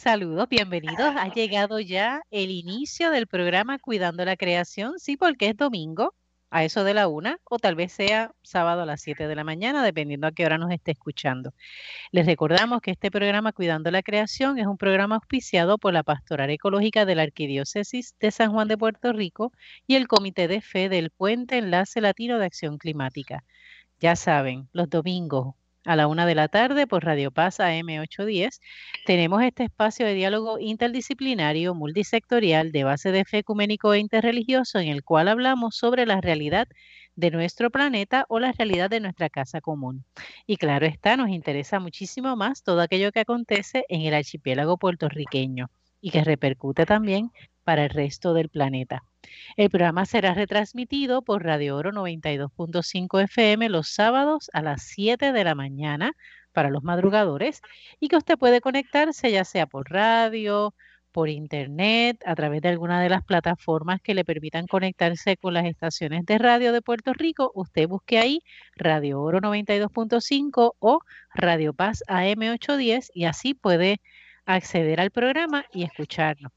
Saludos, bienvenidos. Ha llegado ya el inicio del programa Cuidando la Creación, sí, porque es domingo a eso de la una o tal vez sea sábado a las 7 de la mañana, dependiendo a qué hora nos esté escuchando. Les recordamos que este programa Cuidando la Creación es un programa auspiciado por la Pastoral Ecológica de la Arquidiócesis de San Juan de Puerto Rico y el Comité de Fe del Puente Enlace Latino de Acción Climática. Ya saben, los domingos a la una de la tarde por Radio Paz AM810. Tenemos este espacio de diálogo interdisciplinario, multisectorial, de base de fe ecuménico e interreligioso, en el cual hablamos sobre la realidad de nuestro planeta o la realidad de nuestra casa común. Y claro está, nos interesa muchísimo más todo aquello que acontece en el archipiélago puertorriqueño y que repercute también para el resto del planeta. El programa será retransmitido por Radio Oro 92.5 FM los sábados a las 7 de la mañana para los madrugadores y que usted puede conectarse ya sea por radio, por internet, a través de alguna de las plataformas que le permitan conectarse con las estaciones de radio de Puerto Rico. Usted busque ahí Radio Oro 92.5 o Radio Paz AM810 y así puede acceder al programa y escucharnos.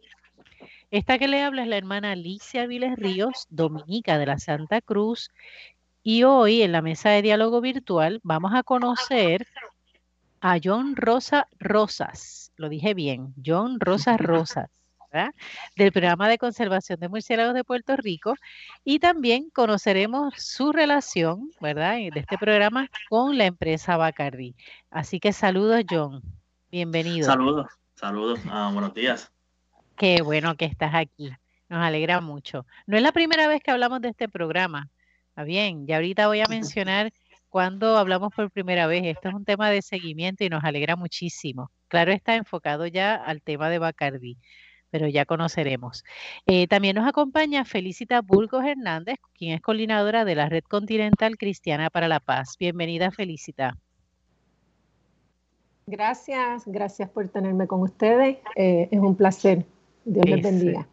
Esta que le habla es la hermana Alicia Viles Ríos, dominica de la Santa Cruz. Y hoy en la mesa de diálogo virtual vamos a conocer a John Rosa Rosas. Lo dije bien, John Rosa Rosas. del programa de conservación de murciélagos de Puerto Rico y también conoceremos su relación, ¿verdad?, de este programa con la empresa Bacardi. Así que saludos, John. Bienvenido. Saludos, saludos. Ah, buenos días. Qué bueno que estás aquí. Nos alegra mucho. No es la primera vez que hablamos de este programa. Está bien, ya ahorita voy a mencionar cuando hablamos por primera vez. Esto es un tema de seguimiento y nos alegra muchísimo. Claro, está enfocado ya al tema de Bacardi, pero ya conoceremos. Eh, también nos acompaña Felicita Burgos Hernández, quien es coordinadora de la Red Continental Cristiana para la Paz. Bienvenida, Felicita. Gracias, gracias por tenerme con ustedes. Eh, es un placer Dios les bendiga.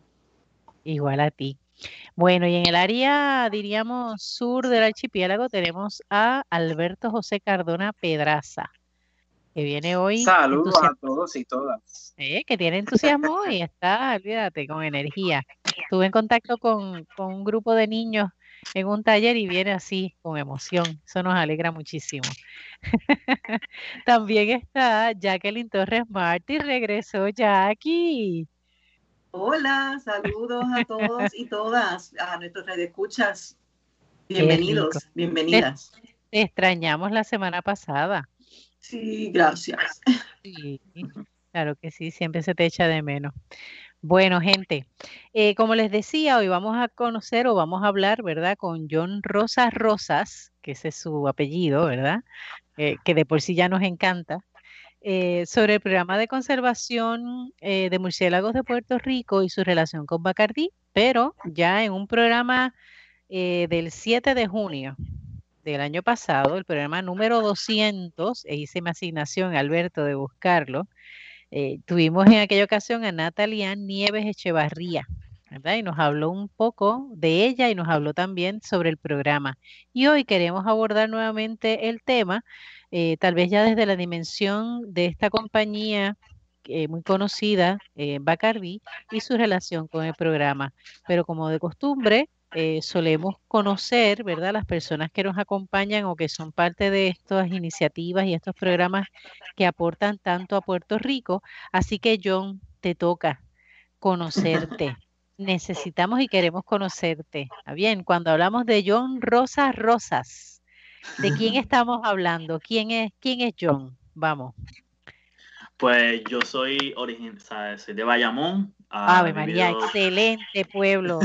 Igual a ti. Bueno, y en el área, diríamos, sur del archipiélago tenemos a Alberto José Cardona Pedraza, que viene hoy. Saludos a todos y todas. que tiene entusiasmo y está, olvídate, con energía. Estuve en contacto con, con un grupo de niños en un taller y viene así, con emoción. Eso nos alegra muchísimo. También está Jacqueline Torres Martí, regresó Jackie. Hola, saludos a todos y todas, a nuestros escuchas. Bienvenidos, bienvenidas. Te extrañamos la semana pasada. Sí, gracias. claro que sí, siempre se te echa de menos. Bueno, gente, eh, como les decía, hoy vamos a conocer o vamos a hablar, ¿verdad? Con John Rosas Rosas, que ese es su apellido, ¿verdad? Eh, que de por sí ya nos encanta. Eh, sobre el programa de conservación eh, de murciélagos de Puerto Rico y su relación con Bacardí, pero ya en un programa eh, del 7 de junio del año pasado, el programa número 200, e hice mi asignación, Alberto, de buscarlo, tuvimos en aquella ocasión a Natalia Nieves Echevarría, ¿verdad? Y nos habló un poco de ella y nos habló también sobre el programa. Y hoy queremos abordar nuevamente el tema eh, tal vez ya desde la dimensión de esta compañía eh, muy conocida, eh, Bacardi, y su relación con el programa. Pero como de costumbre, solemos conocer, ¿verdad?, las personas que nos acompañan o que son parte de estas iniciativas y estos programas que aportan tanto a Puerto Rico. Así que, John, te toca conocerte. Necesitamos y queremos conocerte. Bien, cuando hablamos de John Rosas Rosas, ¿De quién estamos hablando? ¿Quién es, quién es John? Vamos. Pues yo soy original, soy de Bayamón. Ah, Ave María, excelente pueblo,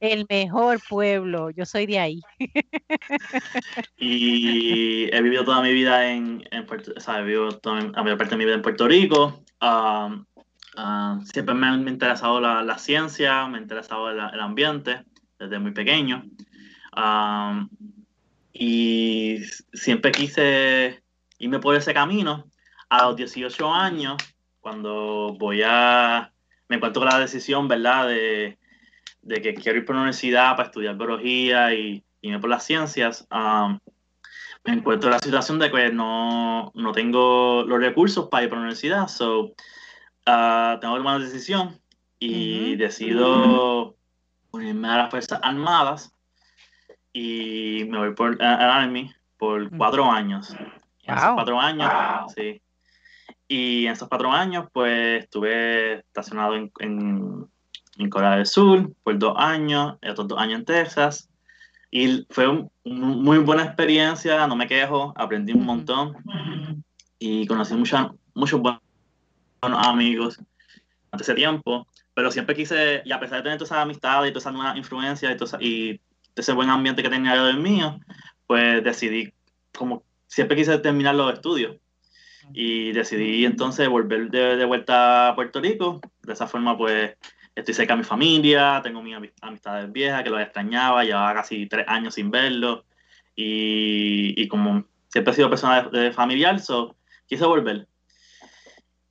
el mejor pueblo, yo soy de ahí. y he vivido toda mi vida en, en Puerto, o sea, he vivido toda la mayor parte de mi vida en Puerto Rico. Siempre me ha interesado la, ciencia, me ha interesado el, ambiente desde muy pequeño. Y siempre quise irme por ese camino. A los 18 años, cuando voy a, me encuentro con la decisión, ¿verdad?, de, de que quiero ir por la universidad para estudiar biología y irme por las ciencias, um, me encuentro en la situación de que no, no, tengo los recursos para ir por la universidad. So, ah, tengo que tomar una decisión y decido unirme a las Fuerzas Armadas y me voy por al Army por cuatro años. En esos cuatro años, sí. Y en esos cuatro años, pues estuve estacionado en, en, Corea del Sur por dos años, otros dos años en Texas. Y fue una muy buena experiencia, no me quejo, aprendí un montón y conocí muchos muchos buenos amigos durante ese tiempo. Pero siempre quise, y a pesar de tener todas esas amistades y todas esas nuevas influencias y, y ese buen ambiente que tenía yo del mío, pues decidí, como siempre quise terminar los estudios y decidí entonces volver de, vuelta a Puerto Rico. De esa forma, pues estoy cerca de mi familia, tengo mis amistades viejas que los extrañaba, llevaba casi tres años sin verlos y, y como siempre he sido persona de, familiar, so, quise volver.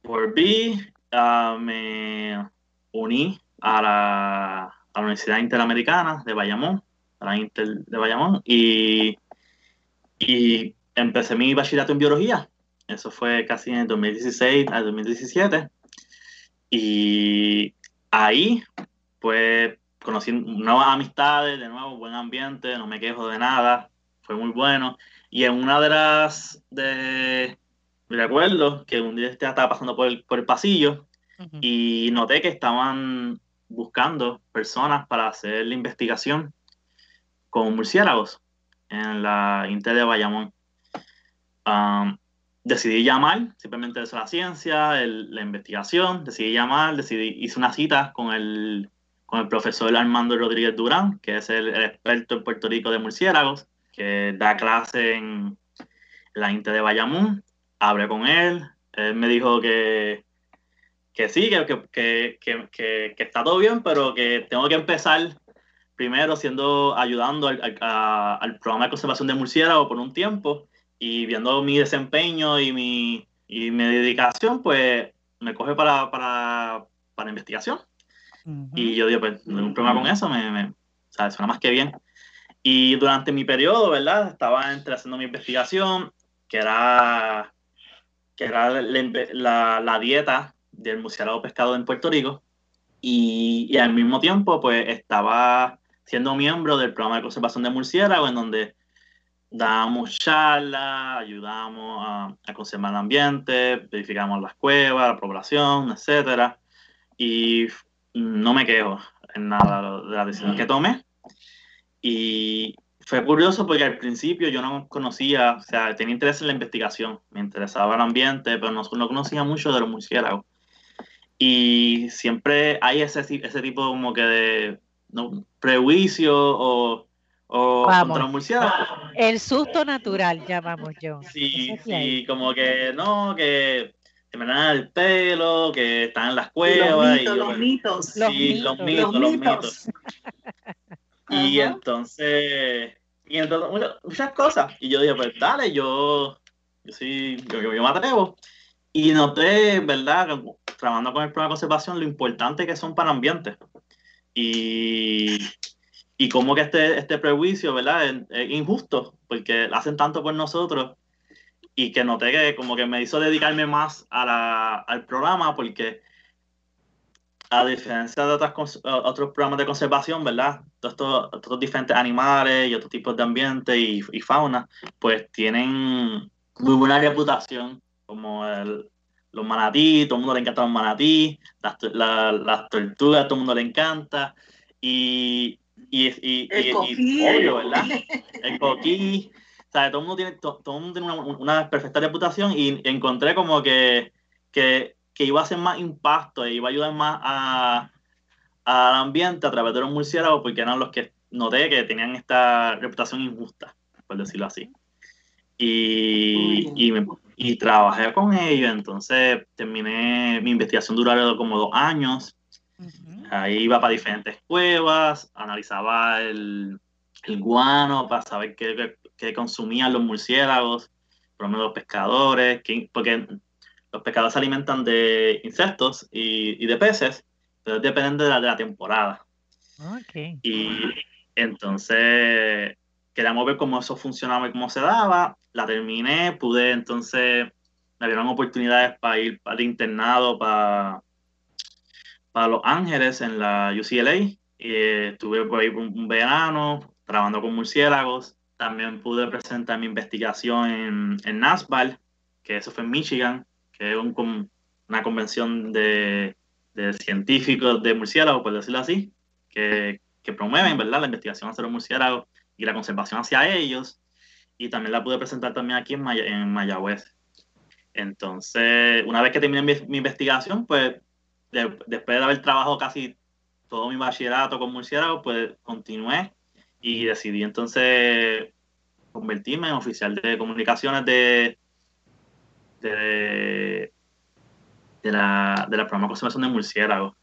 Volví, uh, me uní a la, a la, Universidad Interamericana de Bayamón, a la Inter de Bayamón, y, y empecé mi bachillerato en biología eso fue casi en el 2016 al 2017. Y ahí, pues, conocí nuevas amistades, de nuevo, buen ambiente, no me quejo de nada, fue muy bueno. Y en una de las, de, recuerdo que un día estaba pasando por el, por el pasillo y noté que estaban buscando personas para hacer la investigación con murciélagos en la Inter de Bayamón. Um, decidí llamar, simplemente eso la ciencia, la investigación, decidí llamar, decidí, hice una cita con el, con el profesor Armando Rodríguez Durán, que es el, experto en Puerto Rico de murciélagos, que da clase en la INTE de Bayamón. Hablé con él, él me dijo que, que sí, que, que, que, que, está todo bien, pero que tengo que empezar primero siendo ayudando al, al programa de conservación de murciélagos por un tiempo y viendo mi desempeño y mi, y mi dedicación, pues me coge para, para, para investigación. Y yo digo, pues no hay un problema con eso, me, me suena más que bien. Y durante mi periodo, ¿verdad? Estaba entre haciendo mi investigación, que era, que era la, la, dieta del murciélago pescado en Puerto Rico. Y, y, al mismo tiempo, pues estaba siendo miembro del programa de conservación de murciélago, en donde damos charlas, ayudamos a, conservar el ambiente, verificamos las cuevas, la población, etcétera. Y no me quejo en nada de la decisión que tomé. Y fue curioso porque al principio yo no conocía, o sea, tenía interés en la investigación, me interesaba el ambiente, pero no, no conocía mucho de los murciélagos. Y siempre hay ese, ese tipo como que de ¿no? prejuicio o o Vamos, El susto natural, llamamos yo. Sí, sí, como que no, que se me dan el pelo, que están en las cuevas. Los mitos, y, los mitos. Sí, los mitos, los mitos. y entonces, y entonces muchas, cosas. Y yo dije, pues dale, yo, yo sí, yo, yo, me atrevo. Y noté, ¿verdad? Trabajando con el programa de conservación, lo importante que son para ambiente. Y y como que este, este prejuicio, ¿verdad? Es, injusto, porque hacen tanto por nosotros y que noté que como que me hizo dedicarme más a la, al programa porque a diferencia de otras, otros programas de conservación, ¿verdad? Todos estos, diferentes animales y otros tipos de ambiente y, y, fauna, pues tienen muy buena reputación, como el, los manatí, todo el mundo le encanta los manatí, las, las tortugas, todo el mundo le encanta. Y, y, y, el y, obvio, ¿verdad? El coquí. O sea, todo el mundo tiene, todo, el mundo tiene una, una, perfecta reputación y encontré como que, que, que, iba a hacer más impacto y iba a ayudar más a, al ambiente a través de los murciélagos porque eran los que noté que tenían esta reputación injusta, por decirlo así. Y, y, me, y trabajé con ellos, entonces terminé, mi investigación duró como dos años Ahí iba para diferentes cuevas, analizaba el, el guano para saber qué, qué, consumían los murciélagos, por lo menos los pescadores, porque los pescadores se alimentan de insectos y, y de peces, pero dependen de la, de la temporada. Okay. Y entonces queríamos ver cómo eso funcionaba y cómo se daba. La terminé, pude entonces, me dieron oportunidades para ir para el internado, para para Los Ángeles en la UCLA. Y, estuve por ahí un, verano trabajando con murciélagos. También pude presentar mi investigación en, en NASBAL, que eso fue en Michigan, que es un, una convención de, de, científicos de murciélagos, por decirlo así, que, que promueven ¿verdad? la investigación hacia los murciélagos y la conservación hacia ellos. Y también la pude presentar también aquí en, en Mayagüez. Entonces, una vez que terminé mi, investigación, pues después de haber trabajado casi todo mi bachillerato con murciélagos, pues continué y decidí entonces convertirme en oficial de comunicaciones de, de, la, de la programa de conservación de murciélagos.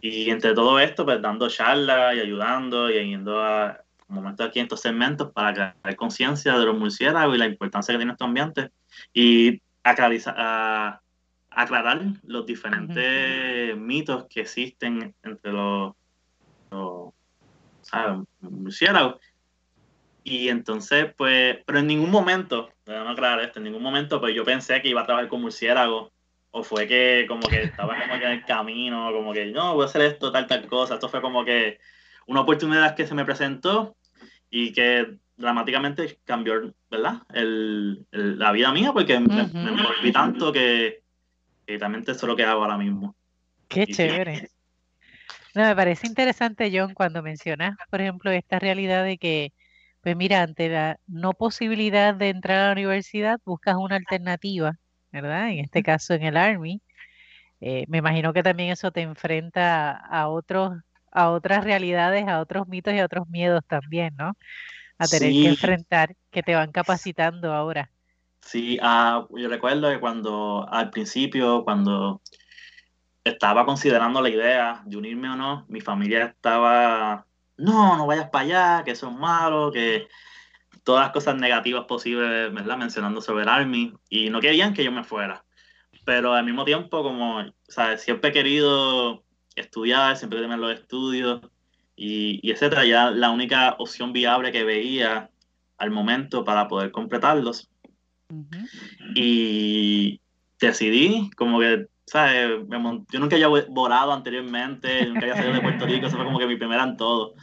Y entre todo esto, pues dando charlas y ayudando y yendo a momentos aquí en estos segmentos para crear conciencia de los murciélagos y la importancia que tiene este ambiente. Y a, aclarar los diferentes mitos que existen entre los, murciélagos. Y entonces, pues, pero en ningún momento, déjame aclarar esto, en ningún momento, pues yo pensé que iba a trabajar con murciélagos, o fue que como que estaba como que en el camino, como que no, voy a hacer esto, tal, tal cosa. Esto fue como que una oportunidad que se me presentó y que dramáticamente cambió, ¿verdad? El, la vida mía porque me, me, tanto que, que también eso es lo que hago ahora mismo. Qué chévere. No, me parece interesante, John, cuando mencionas, por ejemplo, esta realidad de que, pues mira, ante la no posibilidad de entrar a la universidad, buscas una alternativa, ¿verdad? En este caso, en el Army. Eh, me imagino que también eso te enfrenta a otros, a otras realidades, a otros mitos y a otros miedos también, ¿no? a tener que enfrentar, que te van capacitando ahora. Sí, uh, yo recuerdo que cuando al principio, cuando estaba considerando la idea de unirme o no, mi familia estaba, no, no vayas para allá, que son malos, que todas las cosas negativas posibles, ¿verdad? Mencionando sobre el Army, y no querían que yo me fuera. Pero al mismo tiempo, como, ¿sabes? Siempre he querido estudiar, siempre tener los estudios, y, y etcétera. Ya la única opción viable que veía al momento para poder completarlos. Y decidí, como que, ¿sabes? yo nunca había volado anteriormente, nunca había salido de Puerto Rico, eso fue como que mi primera en todo.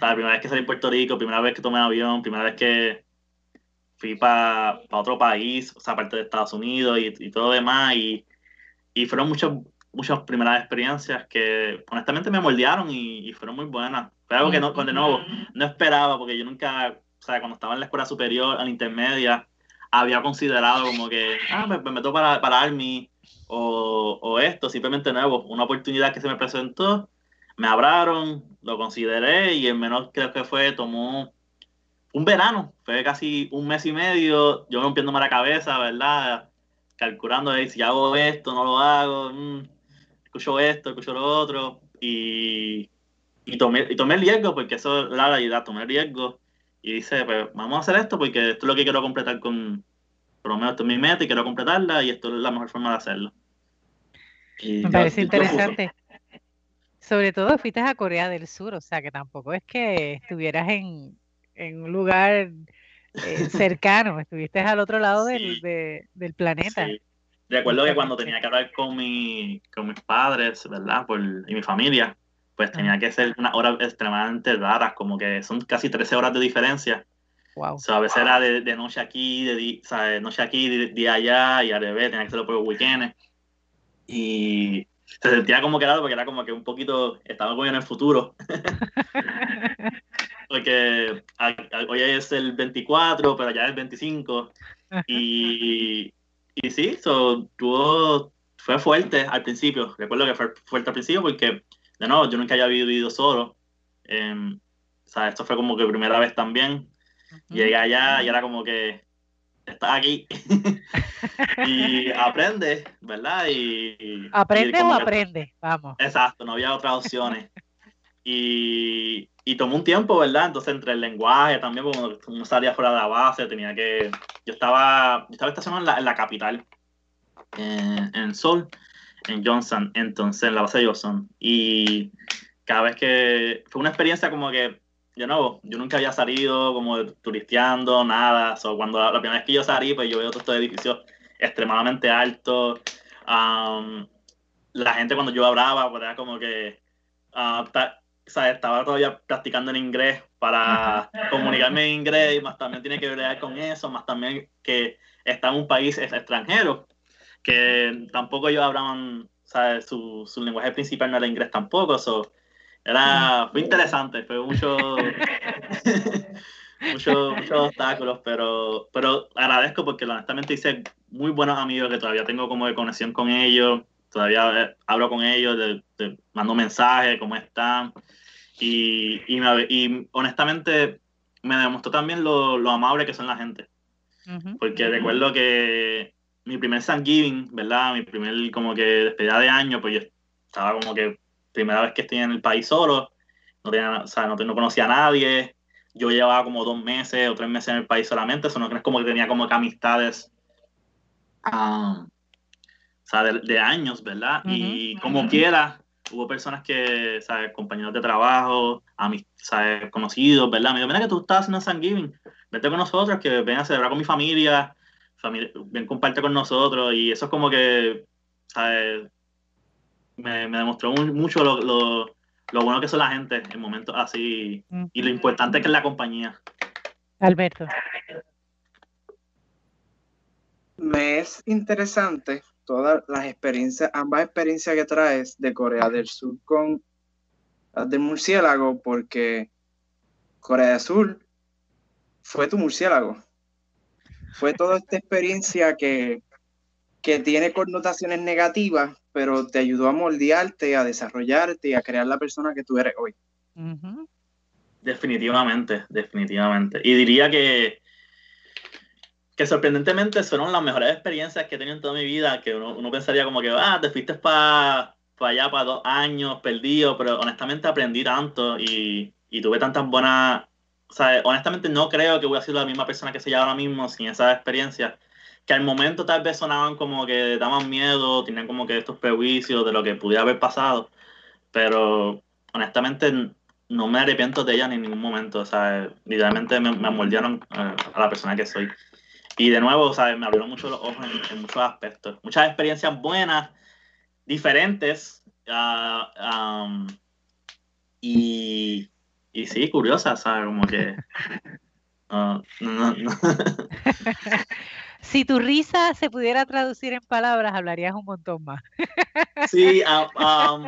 la primera vez que salí de Puerto Rico, primera vez que tomé avión, primera vez que fui para otro país, o sea, aparte de Estados Unidos y, y todo demás. Y, y fueron muchos muchas primeras experiencias que honestamente me moldearon y, fueron muy buenas. Fue algo que no, de nuevo, no esperaba porque yo nunca, o sea, cuando estaba en la escuela superior, a la intermedia, había considerado como que, ah, me, meto para, para Army o, o, esto, simplemente nuevo, una oportunidad que se me presentó, me abraron, lo consideré y en menos creo que fue, tomó un verano, fue casi un mes y medio, yo rompiéndome la cabeza, ¿verdad? Calculando si hago esto, no lo hago. Mm escucho esto, escucho lo otro, y, y, tomé, y tomé el riesgo, porque eso es la realidad, tomé el riesgo, y dice, pues vamos a hacer esto porque esto es lo que quiero completar con, por lo menos esto es mi meta y quiero completarla, y esto es la mejor forma de hacerlo. Me parece interesante. Sobre todo fuiste a Corea del Sur, o sea que tampoco es que estuvieras en, en un lugar eh, cercano, estuviste al otro lado del, del planeta. Recuerdo que cuando tenía que hablar con, mi, con mis padres, ¿verdad? Por, y mi familia, pues tenía que ser unas horas extremadamente raras, como que son casi 13 horas de diferencia. Wow. O sea, a veces era de, de noche aquí, de, o sea, de noche aquí, de día allá, y al revés, tenía que hacerlo por weekends. Y se sentía como que era, porque era como que un poquito, estaba muy en el futuro. porque hoy es el 24, pero ya es el 25. Y, y sí, so, tuvo, fue fuerte al principio. Recuerdo que fue fuerte al principio porque, de nuevo, yo nunca había vivido solo. Eh, o sea, esto fue como que primera vez también. Llegué allá y era como que estás aquí y aprende, ¿verdad? Y, ¿Aprende o aprende? Vamos. Exacto, no había otras opciones. y, y tomó un tiempo, ¿verdad? Entonces, entre el lenguaje también, como uno salía fuera de la base, tenía que. Yo estaba, yo estaba estacionado en la, en la capital, en, en Seoul, en Johnson, entonces, en la base de Johnson. Y cada vez que. Fue una experiencia como que. Yo no, yo nunca había salido como turisteando, nada. So, cuando la, primera vez que yo salí, pues yo veo todos estos edificios extremadamente altos. Um, la gente cuando yo hablaba, pues era como que uh, estaba todavía practicando en inglés para comunicarme en inglés, y más también tiene que ver con eso, más también que está en un país extranjero, que tampoco ellos hablaban. Su, su lenguaje principal no era inglés tampoco, eso era, fue interesante, fue mucho, muchos mucho obstáculos, pero, pero agradezco porque honestamente hice muy buenos amigos que todavía tengo como de conexión con ellos, todavía eh, hablo con ellos, mando mensajes, cómo están, y, y, honestamente me demostró también lo, lo, amable que son la gente, porque recuerdo que mi primer Thanksgiving, ¿verdad? Mi primer como que despedida de año, pues yo estaba como que primera vez que estoy en el país solo, no, tenía, o sea, no, no conocía a nadie, yo llevaba como dos meses o tres meses en el país solamente, eso no es como que tenía como que amistades um, o sea, de, años, ¿verdad? y como quiera, hubo personas que, ¿sabes? Compañeros de trabajo, ¿sabes? Conocidos, ¿verdad? Me dijo, mira que tú estás en San Giving, vete con nosotros, que ven a celebrar con mi familia, familia ven, comparte con nosotros, y eso es como que, ¿sabes? Me, me demostró mucho lo, lo, lo, bueno que son la gente en momentos así, y lo importante que es la compañía. Alberto. Me es interesante todas las experiencias, ambas experiencias que traes de Corea del Sur con las del murciélago, porque Corea del Sur fue tu murciélago. Fue toda esta experiencia que, que tiene connotaciones negativas, pero te ayudó a moldearte, a desarrollarte y a crear la persona que tú eres hoy. Definitivamente, definitivamente. Y diría que que sorprendentemente fueron las mejores experiencias que he tenido en toda mi vida, que uno, pensaría como que, ah, te fuiste para allá para dos años perdido, pero honestamente aprendí tanto y, y tuve tantas buenas, o sea, honestamente no creo que voy a ser la misma persona que soy ahora mismo sin esa experiencia, que al momento tal vez sonaban como que daban miedo, tenían como que estos prejuicios de lo que pudiera haber pasado, pero honestamente no me arrepiento de ella en ningún momento, o sea, literalmente me, me moldearon eh, a la persona que soy. Y de nuevo, ¿sabes? Me abrieron mucho los ojos en, muchos aspectos. Muchas experiencias buenas, diferentes. Uh, y, y sí, curiosas, ¿sabes? Como que... Uh, no, no. si tu risa se pudiera traducir en palabras, hablarías un montón más. Sí, um,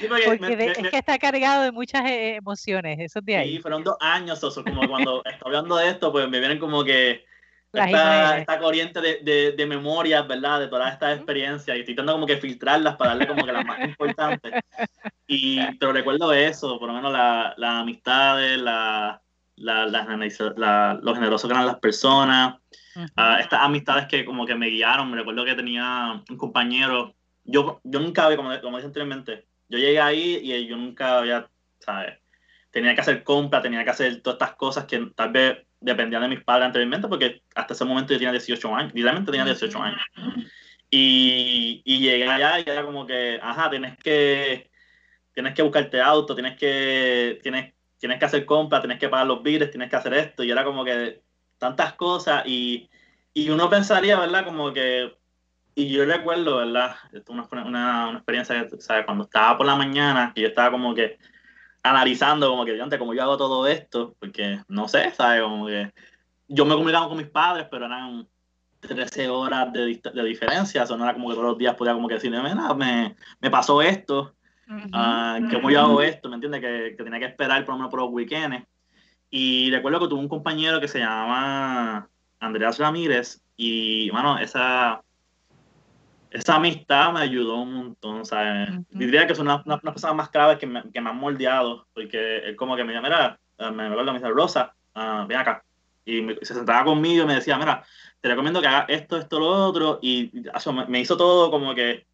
sí porque, es que está cargado de muchas eh, emociones, eso de ahí. Sí, fueron dos años, eso, como cuando estoy hablando de esto, pues me vienen como que esta, esta, corriente de, de, de, memorias, ¿verdad? De todas estas experiencias y estoy tratando como que filtrarlas para darle como que las más importantes. Y, pero recuerdo eso, por lo menos las la amistades, la, la, la, lo generoso que eran las personas, ah, estas amistades que como que me guiaron. Me recuerdo que tenía un compañero, yo, yo nunca había, como, como dije anteriormente, yo llegué ahí y yo nunca había, ¿sabes? Tenía que hacer compra, tenía que hacer todas estas cosas que tal vez dependía de mis padres anteriormente, porque hasta ese momento yo tenía 18 años, literalmente tenía 18 años. Y, y llegué allá y era como que, ajá, tienes que, tienes que buscarte auto, tienes que, tienes, tienes que hacer compras, tienes que pagar los billes, tienes que hacer esto, y era como que tantas cosas, y, y uno pensaría, ¿verdad? Como que, y yo recuerdo, ¿verdad? Una, una, una experiencia, ¿sabes? Cuando estaba por la mañana, y yo estaba como que, analizando como que, antes como yo hago todo esto, porque no sé, ¿sabes? Como que yo me comunicaba con mis padres, pero eran 13 horas de, de diferencia, eso no era como que todos los días podía como que decirme, me, me pasó esto, uh ¿cómo yo hago esto? ¿Me entiendes? Que, que, tenía que esperar por lo menos por los weekends. Y recuerdo que tuve un compañero que se llamaba Andreas Ramírez y, bueno, esa esa amistad me ayudó un montón, ¿sabes? Diría que son una, una, personas más claves que me, que me han moldeado, porque él como que me dijo, mira, eh, me acuerdo, me dice, Rosa, uh, ven acá. Y se sentaba conmigo y me decía, mira, te recomiendo que hagas esto, esto, lo otro, y me, hizo todo como que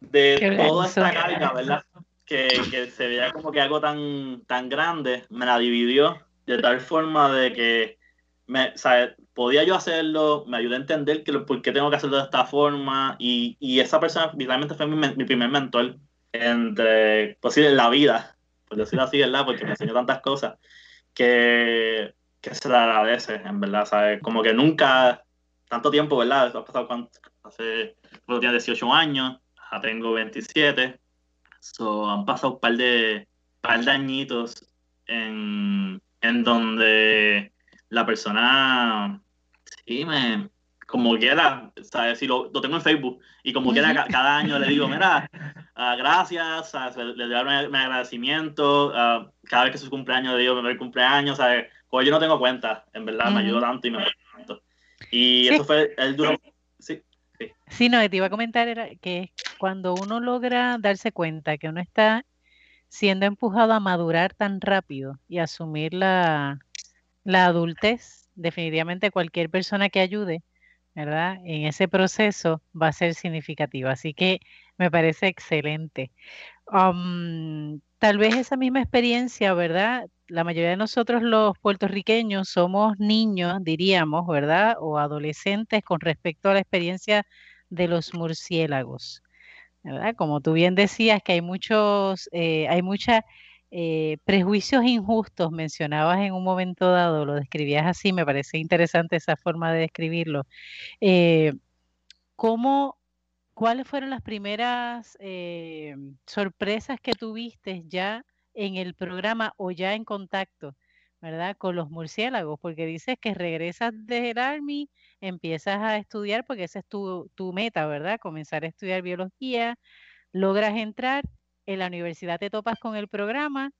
de toda esta carga, ¿verdad? Que, que, se veía como que algo tan, tan grande, me la dividió de tal forma de que me, ¿sabes? podía yo hacerlo, me ayudó a entender que, por qué tengo que hacerlo de esta forma y, y esa persona realmente fue mi, mi, primer mentor entre, pues sí, en la vida, por decirlo así, ¿verdad? Porque me enseñó tantas cosas que, que se le agradece, en verdad, ¿sabes? Como que nunca, tanto tiempo, ¿verdad? Ha pasado hace, cuando tenía 18 años, ya tengo 27. So, han pasado un par de, par de añitos en, en donde la persona, sí, me, como quiera, ¿sabes? Si lo, lo, tengo en Facebook y como quiera, cada año le digo, mira, uh, gracias, le doy mi, agradecimiento, uh, cada vez que es su cumpleaños le digo, me doy cumpleaños, ¿sabes? Pues yo no tengo cuenta, en verdad, me ayudó tanto y me tanto. Y sí. eso fue, el duro, sí. Sí. sí, no, te iba a comentar era que cuando uno logra darse cuenta que uno está siendo empujado a madurar tan rápido y asumir la, la adultez, definitivamente cualquier persona que ayude, ¿verdad? En ese proceso va a ser significativa. Así que me parece excelente. Um, tal vez esa misma experiencia, ¿verdad? La mayoría de nosotros los puertorriqueños somos niños, diríamos, ¿verdad? O adolescentes con respecto a la experiencia de los murciélagos. Como tú bien decías, que hay muchos, eh, hay mucha eh, prejuicios injustos, mencionabas en un momento dado, lo describías así, me parece interesante esa forma de describirlo. Eh, ¿Cómo, cuáles fueron las primeras sorpresas que tuviste ya en el programa o ya en contacto, ¿verdad? Con los murciélagos, porque dices que regresas del Army, empiezas a estudiar, porque esa es tu, tu meta, ¿verdad? Comenzar a estudiar biología, logras entrar en la universidad te topas con el programa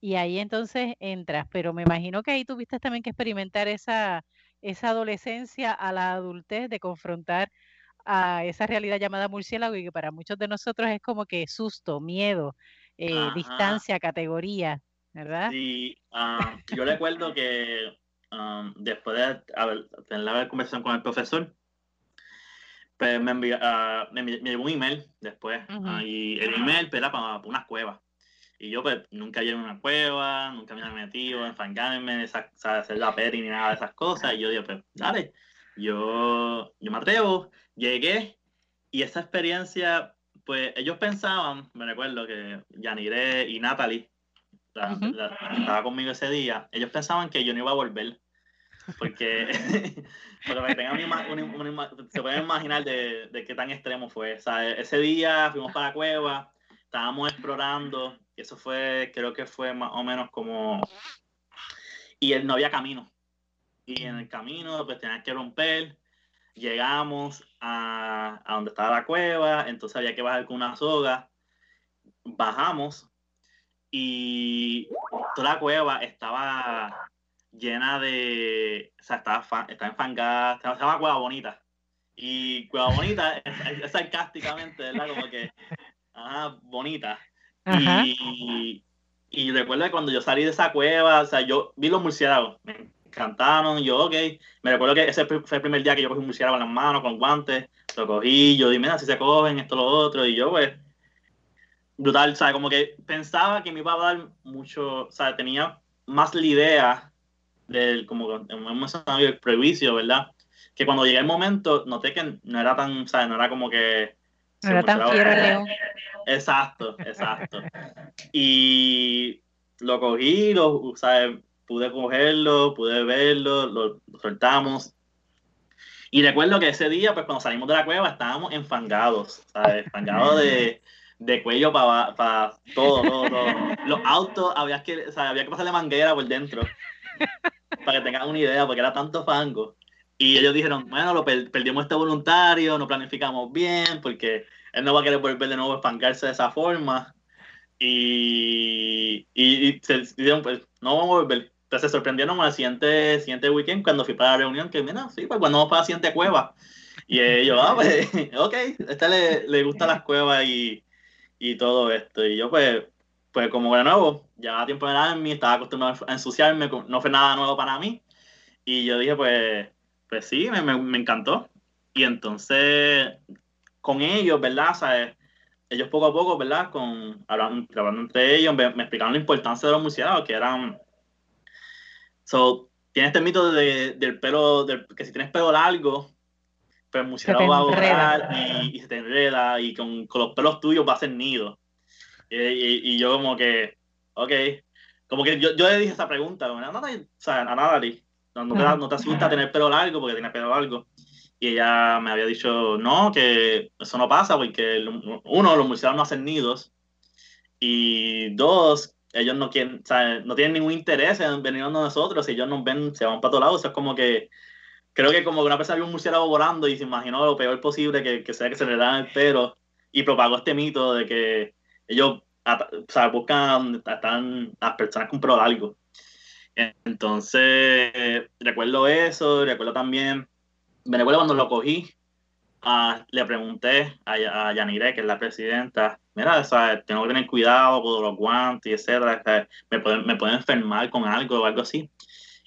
y ahí entonces entras, pero me imagino que ahí tuviste también que experimentar esa, esa adolescencia a la adultez de confrontar a esa realidad llamada murciélago y que para muchos de nosotros es como que susto, miedo, eh, distancia, categoría, ¿verdad? Sí, uh, yo recuerdo que um, después de haber, tener la conversación con el profesor, pues me, envió, uh, me, me, llegó un email después. Uh -huh. uh, y el email era para, para unas cuevas. Y yo pues nunca llegué a una cueva, nunca me había metido, enfangarme, esa, hacer la peri ni nada de esas cosas. Y yo digo, pues dale, yo, yo me atrevo, llegué y esa experiencia, pues ellos pensaban, me recuerdo que Yanire y Natalie, la, uh -huh. la, estaba conmigo ese día, ellos pensaban que yo no iba a volver porque, porque me tengan una, una, una, se pueden imaginar de, de, qué tan extremo fue. O sea, ese día fuimos para la cueva, estábamos explorando, y eso fue, creo que fue más o menos como, y no había camino. Y en el camino, pues tenías que romper, llegamos a, a donde estaba la cueva, entonces había que bajar con una soga, bajamos, y toda la cueva estaba llena de. O sea, estaba, estaba enfangada, llama Cueva Bonita. Y Cueva Bonita es, es, sarcásticamente, ¿verdad? Como que. Ajá, bonita. Ajá. Y, y recuerdo que cuando yo salí de esa cueva, o sea, yo vi los murciélagos, me encantaron, yo, ok. Me recuerdo que ese fue el primer día que yo cogí un murciélago en las manos, con guantes, lo cogí, yo dije, mira, si se cogen, esto, lo otro, y yo, pues, brutal, sea, como que pensaba que me iba a dar mucho, o sea, tenía más la idea del, como hemos mencionado, el prejuicio, ¿verdad? Que cuando llegué el momento, noté que no era tan, ¿sabes? No era como que... No era tan fiero. Exacto, exacto. y lo cogí, lo, ¿sabes? Pude cogerlo, pude verlo, lo, lo soltamos. Y recuerdo que ese día, pues cuando salimos de la cueva, estábamos enfangados, ¿sabes? Enfangados de, de cuello para pa, todo, todo, todo. Los autos, había que, o sea, había que pasarle manguera por dentro para que tengan una idea, porque era tanto fango. Y ellos dijeron, bueno, lo per perdimos este voluntario, no planificamos bien, porque él no va a querer volver de nuevo a espancarse de esa forma. Y, y, y se dijeron, pues, no vamos a volver. Entonces se sorprendieron al siguiente, siguiente weekend cuando fui para la reunión, que mira, sí, pues cuando vamos para la siguiente cueva. Y ellos, ah, pues, ok, a este le, le gustan las cuevas y, y todo esto. Y yo, pues, pues como de nuevo, llevaba tiempo en el Army, estaba acostumbrado a ensuciarme, no fue nada nuevo para mí. Y yo dije, pues, pues sí, me, me, encantó. Y entonces, con ellos, ¿verdad? ¿Sabes? Ellos poco a poco, ¿verdad? Con, hablando, hablando entre ellos, me, me, explicaron la importancia de los murciélagos, que eran... So, tiene este mito de, del pelo, que si tienes pelo largo, pues el murciélago va a borrar y, y, se te enreda y con, con, los pelos tuyos va a hacer nido. Y, y, y, yo como que, ok, como que yo, yo le dije esa pregunta, a Natalie, o sea, a Natalie, no, no, te, no te asusta tener pelo largo porque tiene pelo largo. y ella me había dicho, no, que eso no pasa porque uno, los murciélagos no hacen nidos. Y dos, ellos no quieren, no tienen ningún interés en venir a nosotros, si ellos nos ven, se van para todos lados, es como que creo que como una persona vio un murciélago volando y se imaginó lo peor posible que, que sea que se le dan el pelo y propagó este mito de que ellos o sea, buscan están las personas con pelo largo. Entonces, recuerdo eso, recuerdo también, me recuerdo cuando lo cogí, uh, le pregunté a, a Yanire, que es la presidenta, mira, tengo que tener cuidado con los guantes, etcétera, me pueden, me pueden enfermar con algo o algo así.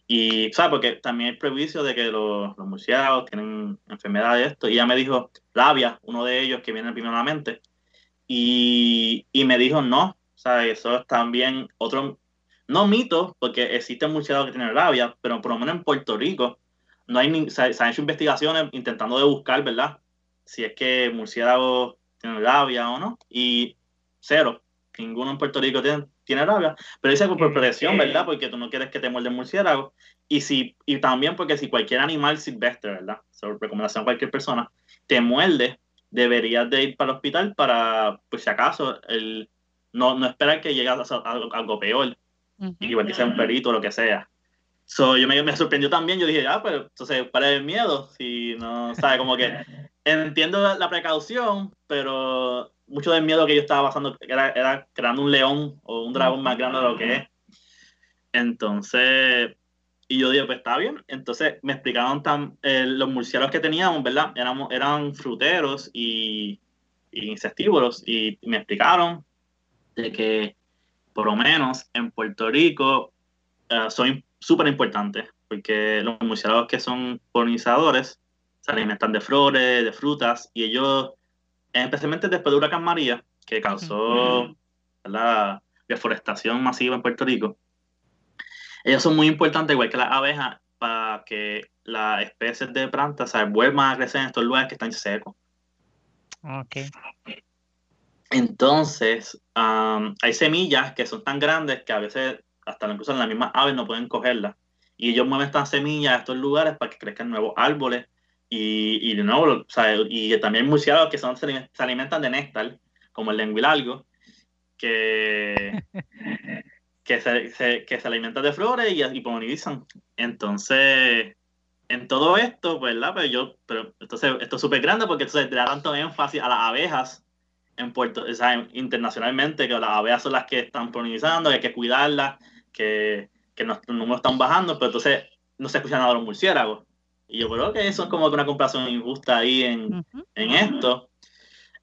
Y, ¿sabes? Porque también hay prejuicio de que los, los murciélagos tienen enfermedades de esto. Y ella me dijo, labia, uno de ellos que viene primero a la mente. Y, y me dijo, no, ¿sabes? Eso es también otro, no mito, porque existen murciélagos que tienen rabia, pero por lo menos en Puerto Rico no hay ni, se, han hecho investigaciones intentando de buscar, ¿verdad? Si es que murciélagos tienen rabia o no. Y cero, ninguno en Puerto Rico tiene, tiene rabia, pero dice por presión, ¿verdad? Porque tú no quieres que te muerde el murciélago. Y, si, y también porque si cualquier animal silvestre, ¿verdad? Sobre recomendación a cualquier persona, te muerde, deberías de ir para el hospital para, pues si acaso, el, no, no esperar que llegue a, algo peor. Igual que sea un perito o lo que sea. So, yo me, me, sorprendió también, yo dije, ah, pero entonces, para el miedo? Si no, ¿sabes? Como que entiendo la precaución, pero mucho del miedo que yo estaba pasando era, era creando un león o un dragón más grande de lo que es. Entonces, y yo dije, pues está bien. Entonces me explicaron tan, eh, los murciélagos que teníamos, ¿verdad? Éramos, eran fruteros y, y insectívoros. Y me explicaron de que por lo menos en Puerto Rico uh, son súper importantes, porque los murciélagos que son polinizadores se alimentan de flores, de frutas, y ellos especialmente después de Huracán María, que causó la deforestación masiva en Puerto Rico, ellos son muy importantes, igual que las abejas, para que las especies de plantas se vuelvan a crecer en estos lugares que están secos. Ok. Entonces, hay semillas que son tan grandes que a veces hasta incluso las mismas aves no pueden cogerlas. Y ellos mueven estas semillas a estos lugares para que crezcan nuevos árboles y, y de nuevo, o sea, y también murciélagos que son, se, alimentan de néctar, como el lenguilargo, que, que, se, que se alimentan de flores y, y polinizan. Entonces, en todo esto, pues, ¿verdad? Pues yo, pero entonces, esto es súper grande porque entonces le da tanto énfasis a las abejas en Puerto, o sea, internacionalmente, que las abejas son las que están polinizando, que hay que cuidarlas, que, que los números están bajando, pero entonces no se escuchan nada de los murciélagos. Y yo creo que eso es como una comparación injusta ahí en, en esto.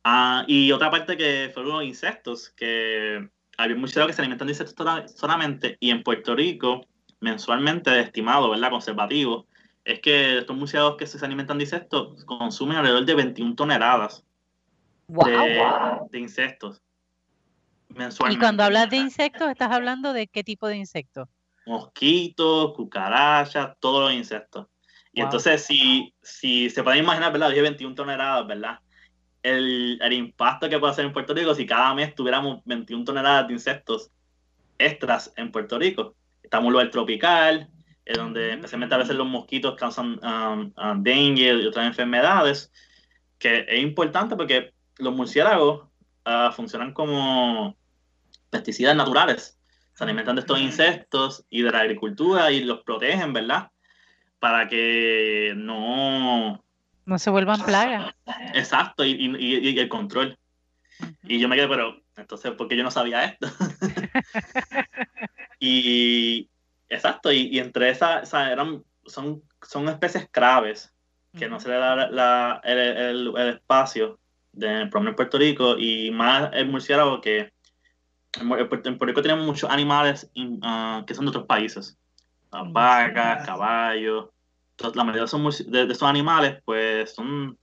Ah, y otra parte que fueron los insectos, que hay muchos que se alimentan de insectos solamente, y en Puerto Rico, mensualmente estimado, ¿verdad? Conservativo, es que estos murciélagos que se alimentan de insectos consumen alrededor de 21 toneladas de, de, insectos. Mensualmente. Y cuando hablas de insectos, ¿estás hablando de qué tipo de insectos? Mosquitos, cucarachas, todos los insectos. Y entonces, si, si se pueden imaginar, ¿verdad? Dije 21 toneladas, ¿verdad? El, el, impacto que puede hacer en Puerto Rico si cada mes tuviéramos 21 toneladas de insectos extras en Puerto Rico. Estamos en un lugar tropical, es donde especialmente a veces los mosquitos causan um, um, dengue y otras enfermedades, que es importante porque los murciélagos uh, funcionan como pesticidas naturales. Se alimentan de estos insectos y de la agricultura y los protegen, ¿verdad? Para que no... No se vuelvan plagas. Exacto, y, y, el control. Y yo me quedé, pero entonces, ¿por qué yo no sabía esto? y exacto, y, entre esas, eran, son, son especies claves que no se le da la, el, el, espacio de, en Puerto Rico y más el murciélago que en Puerto Rico tenemos muchos animales uh, que son de otros países vacas, caballos, la mayoría son de, de, estos animales pues son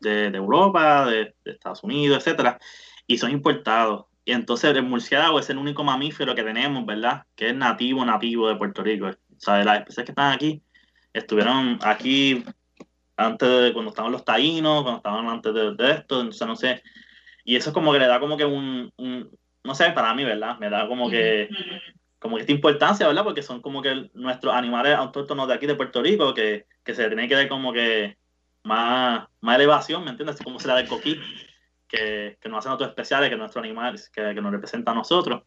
de, de Europa, de, de, Estados Unidos, etcétera, y son importados. Y entonces el murciélago es el único mamífero que tenemos, ¿verdad? Que es nativo, nativo de Puerto Rico. O sea, las especies que están aquí estuvieron aquí antes de cuando estaban los taínos, cuando estaban antes de, de esto, entonces no sé. Y eso es como que le da como que un, un no sé, para mí, ¿verdad? Me da como que como esta importancia, ¿verdad? Porque son como que nuestros animales autóctonos de aquí de Puerto Rico que, que se tienen que ver como que más, más elevación, ¿me entiendes? Como será del coquí, que, que nos hacen otros especiales, que nuestro animal, que, que nos representa a nosotros.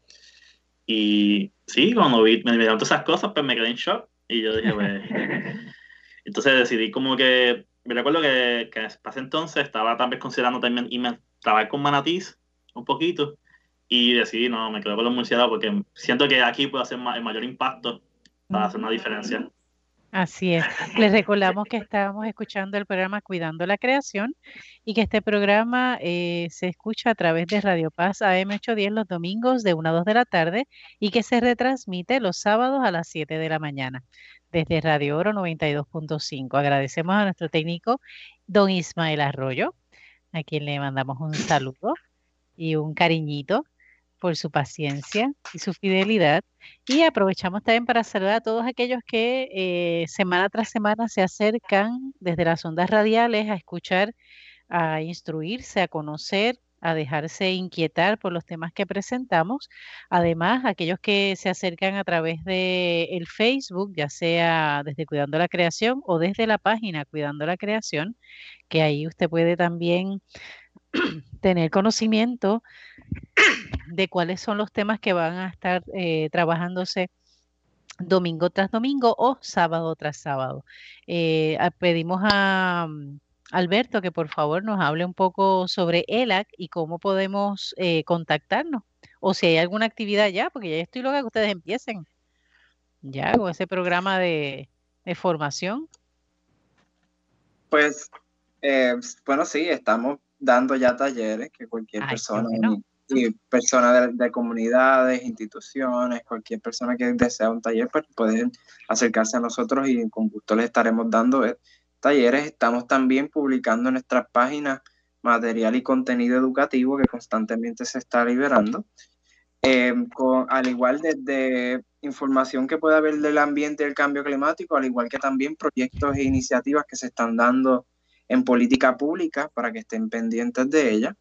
Y sí, cuando vi, me dieron todas esas cosas, pues me quedé en shock. Y yo dije, pues. entonces decidí como que. Me recuerdo que, que para entonces estaba vez considerando también irme trabajar con manatís un poquito. Y decidí, no, me quedé con los murciélagos porque siento que aquí puedo hacer el mayor impacto para hacer una diferencia. Así es. Les recordamos que estábamos escuchando el programa Cuidando la Creación y que este programa eh, se escucha a través de Radio Paz AM810 los domingos de 1 a 2 de la tarde y que se retransmite los sábados a las 7 de la mañana desde Radio Oro 92.5. Agradecemos a nuestro técnico, don Ismael Arroyo, a quien le mandamos un saludo y un cariñito por su paciencia y su fidelidad. Y aprovechamos también para saludar a todos aquellos que eh, semana tras semana se acercan desde las ondas radiales a escuchar, a instruirse, a conocer, a dejarse inquietar por los temas que presentamos. Además, aquellos que se acercan a través de el Facebook, ya sea desde Cuidando la Creación o desde la página Cuidando la Creación, que ahí usted puede también tener conocimiento de cuáles son los temas que van a estar eh, trabajándose domingo tras domingo o sábado tras sábado. Eh, pedimos a mm, Alberto que por favor nos hable un poco sobre ELAC y cómo podemos eh, contactarnos. O si hay alguna actividad ya, porque ya estoy loca que ustedes empiecen ya con ese programa de, formación. Pues, bueno, sí, estamos dando ya talleres que cualquier persona y personas de, comunidades, instituciones, cualquier persona que desea un taller, pues pueden acercarse a nosotros y con gusto les estaremos dando eh, talleres. Estamos también publicando en nuestras páginas material y contenido educativo que constantemente se está liberando. Em, al igual de, información que puede haber del ambiente y el cambio climático, al igual que también proyectos e iniciativas que se están dando en política pública para que estén pendientes de ella.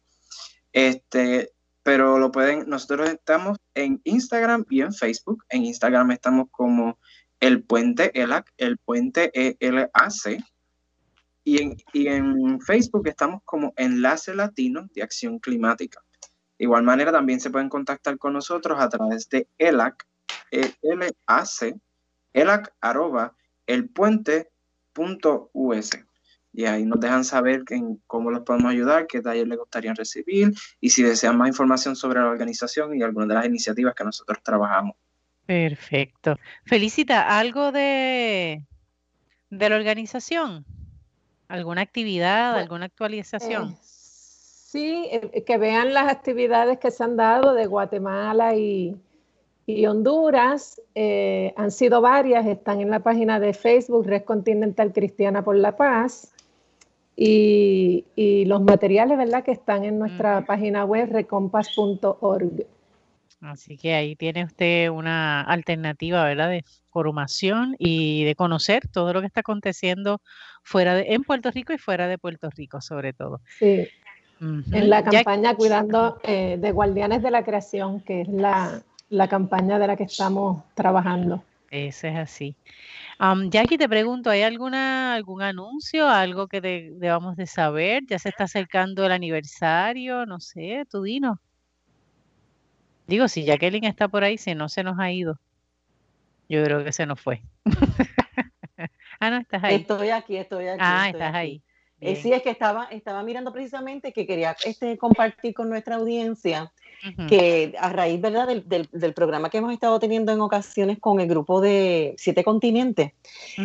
Este, pero lo pueden, nosotros estamos en Instagram y en Facebook. En Instagram estamos como el puente ELAC, el puente ELAC. Y en, y en Facebook estamos como Enlace Latino de Acción Climática. De igual manera, también se pueden contactar con nosotros a través de ELAC, E-L-A-C, ELAC, arroba, elpuente.us y ahí nos dejan saber cómo los podemos ayudar, qué taller les gustaría recibir y si desean más información sobre la organización y algunas de las iniciativas que nosotros trabajamos. Perfecto. Felicita, ¿algo de, de la organización? ¿Alguna actividad, alguna actualización? Eh, sí, eh, que vean las actividades que se han dado de Guatemala y, Honduras. Eh, han sido varias, están en la página de Facebook Red Continental Cristiana por la Paz y, los materiales, ¿verdad?, que están en nuestra página web recompas.org. Así que ahí tiene usted una alternativa, ¿verdad?, de formación y de conocer todo lo que está aconteciendo fuera de, en Puerto Rico y fuera de Puerto Rico, sobre todo. Sí. En la campaña Cuidando eh, de Guardianes de la Creación, que es la, la campaña de la que estamos trabajando. Eso es así. Um, Jackie, te pregunto, ¿hay alguna, algún anuncio, algo que debamos de saber? ¿Ya se está acercando el aniversario? No sé, tú dinos. Digo, si Jacqueline está por ahí, si no se nos ha ido. Yo creo que se nos fue. ah, no, estás ahí. Estoy aquí, estoy aquí. Ah, estás ahí. Eh, sí, es que estaba, estaba mirando precisamente que quería este, compartir con nuestra audiencia que a raíz ¿verdad? Del, del, programa que hemos estado teniendo en ocasiones con el grupo de Siete Continentes,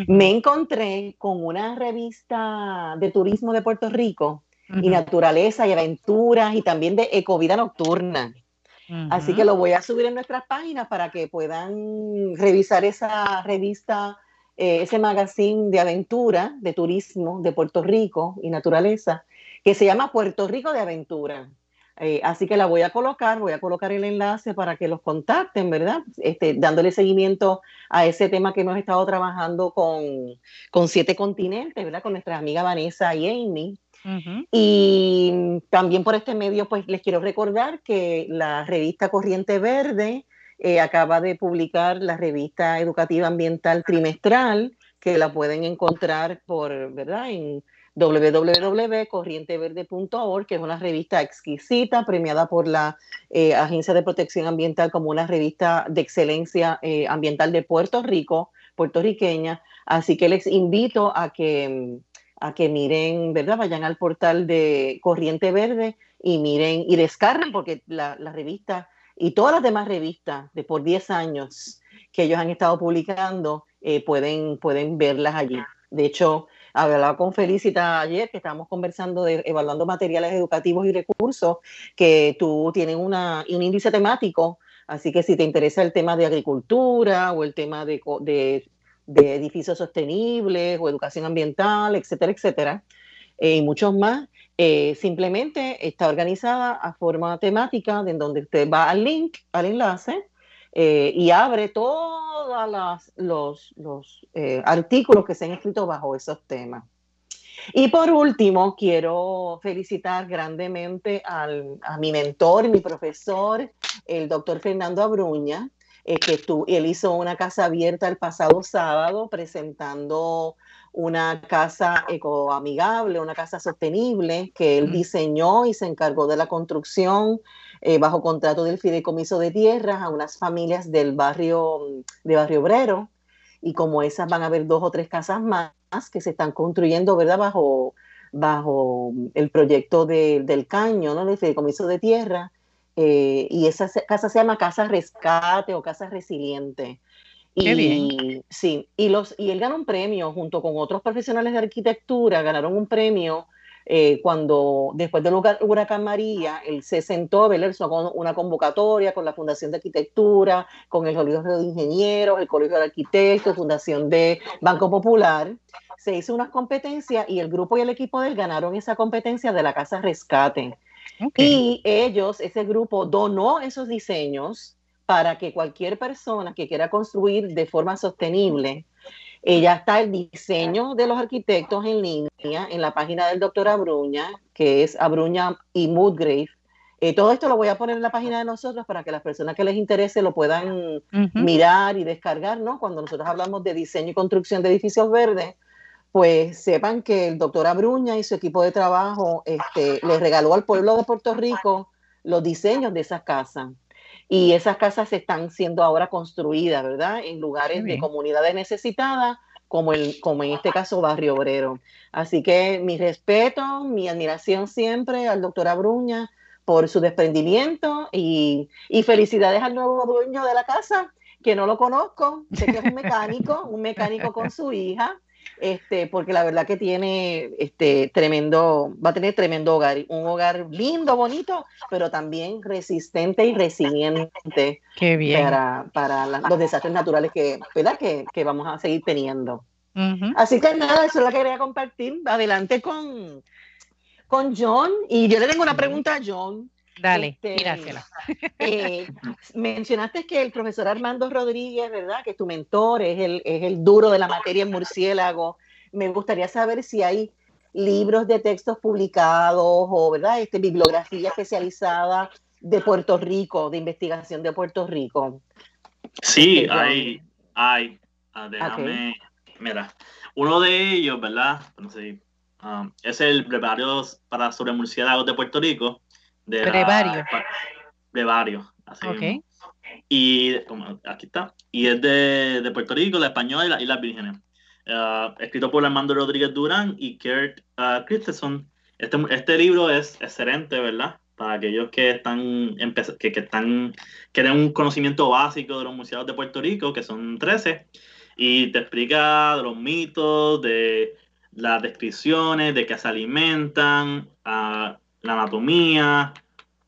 me encontré con una revista de turismo de Puerto Rico y naturaleza y aventuras y también de ecovida nocturna. Así que lo voy a subir en nuestras páginas para que puedan revisar esa revista, eh, ese magazine de aventura, de turismo de Puerto Rico y naturaleza, que se llama Puerto Rico de Aventura. Eh, así que la voy a colocar, voy a colocar el enlace para que los contacten, ¿verdad? Este, dándole seguimiento a ese tema que hemos estado trabajando con, con Siete Continentes, ¿verdad? Con nuestra amiga Vanessa y Amy. Y también por este medio, pues les quiero recordar que la revista Corriente Verde eh, acaba de publicar la revista educativa ambiental trimestral, que la pueden encontrar por, ¿verdad? En www.corrienteverde.org, que es una revista exquisita, premiada por la eh, Agencia de Protección Ambiental como una revista de excelencia eh, ambiental de Puerto Rico, puertorriqueña. Así que les invito a que, a que miren, ¿verdad? Vayan al portal de Corriente Verde y miren y descarguen, porque la, la revista y todas las demás revistas de por 10 años que ellos han estado publicando, eh, pueden, pueden verlas allí. De hecho, hablaba con Felicita ayer que estábamos conversando de evaluando materiales educativos y recursos, que tú tienes una, un índice temático, así que si te interesa el tema de agricultura o el tema de, de, de edificios sostenibles o educación ambiental, etcétera, etcétera, eh, y muchos más, eh, simplemente está organizada a forma temática, en donde usted va al link, al enlace, eh, y abre todos los, los eh, artículos que se han escrito bajo esos temas. Y por último, quiero felicitar grandemente al, a mi mentor, mi profesor, el doctor Fernando Abruña, eh, que tú, él hizo una casa abierta el pasado sábado presentando una casa ecoamigable, una casa sostenible que él diseñó y se encargó de la construcción eh, bajo contrato del fideicomiso de tierras a unas familias del barrio de Barrio Obrero y como esas van a haber dos o tres casas más que se están construyendo, ¿verdad? Bajo, bajo el proyecto del caño, ¿no? Del fideicomiso de tierra. Eh, y esa casa se llama Casa Rescate o Casa Resiliente. Y, Sí, y, los, y él ganó un premio junto con otros profesionales de arquitectura, ganaron un premio eh, cuando después del huracán María, él se sentó, ¿verdad? con una convocatoria con la Fundación de Arquitectura, con el Colegio de Ingenieros, el Colegio de Arquitectos, Fundación de Banco Popular. Se hizo unas competencias y el grupo y el equipo de él ganaron esa competencia de la Casa Rescate. Y ellos, ese grupo, donó esos diseños para que cualquier persona que quiera construir de forma sostenible, eh, ya está el diseño de los arquitectos en línea en la página del doctor Abruña, que es Abruña y Moodgrave. Eh, todo esto lo voy a poner en la página de nosotros para que las personas que les interese lo puedan mirar y descargar, ¿no? Cuando nosotros hablamos de diseño y construcción de edificios verdes, pues sepan que el doctor Abruña y su equipo de trabajo este, le regaló al pueblo de Puerto Rico los diseños de esas casas. Y esas casas están siendo ahora construidas, ¿verdad? En lugares de comunidades necesitadas, como, el, como en este caso Barrio Obrero. Así que mi respeto, mi admiración siempre al doctor Abruña por su desprendimiento y, y felicidades al nuevo dueño de la casa, que no lo conozco, sé que es un mecánico, un mecánico con su hija, este, porque la verdad que tiene este tremendo, va a tener tremendo hogar, un hogar lindo, bonito, pero también resistente y resiliente para, para los desastres naturales que, ¿verdad? Que, que vamos a seguir teniendo. Así que nada, eso es lo que quería compartir. Adelante con, con John. Y yo le tengo una pregunta a John. Dale, este, eh, mencionaste que el profesor Armando Rodríguez, ¿verdad? Que tu mentor es el, es el duro de la materia en murciélago. Me gustaría saber si hay libros de textos publicados o, ¿verdad? Este, bibliografía especializada de Puerto Rico, de investigación de Puerto Rico. Sí, este, hay, hay. Ah, déjame, mira, uno de ellos, ¿verdad? Um, es el Brevario para sobre murciélagos de Puerto Rico de Brevario. Brevario, así Y aquí está. Y es de, de, Puerto Rico, la española y, la, y las vírgenes. Uh, escrito por Armando Rodríguez Durán y Kurt uh, Christensen. Este, este libro es excelente, ¿verdad? Para aquellos que están, que, que están, quieren un conocimiento básico de los museos de Puerto Rico, que son 13, y te explica de los mitos, de las descripciones, de qué se alimentan, uh, la anatomía,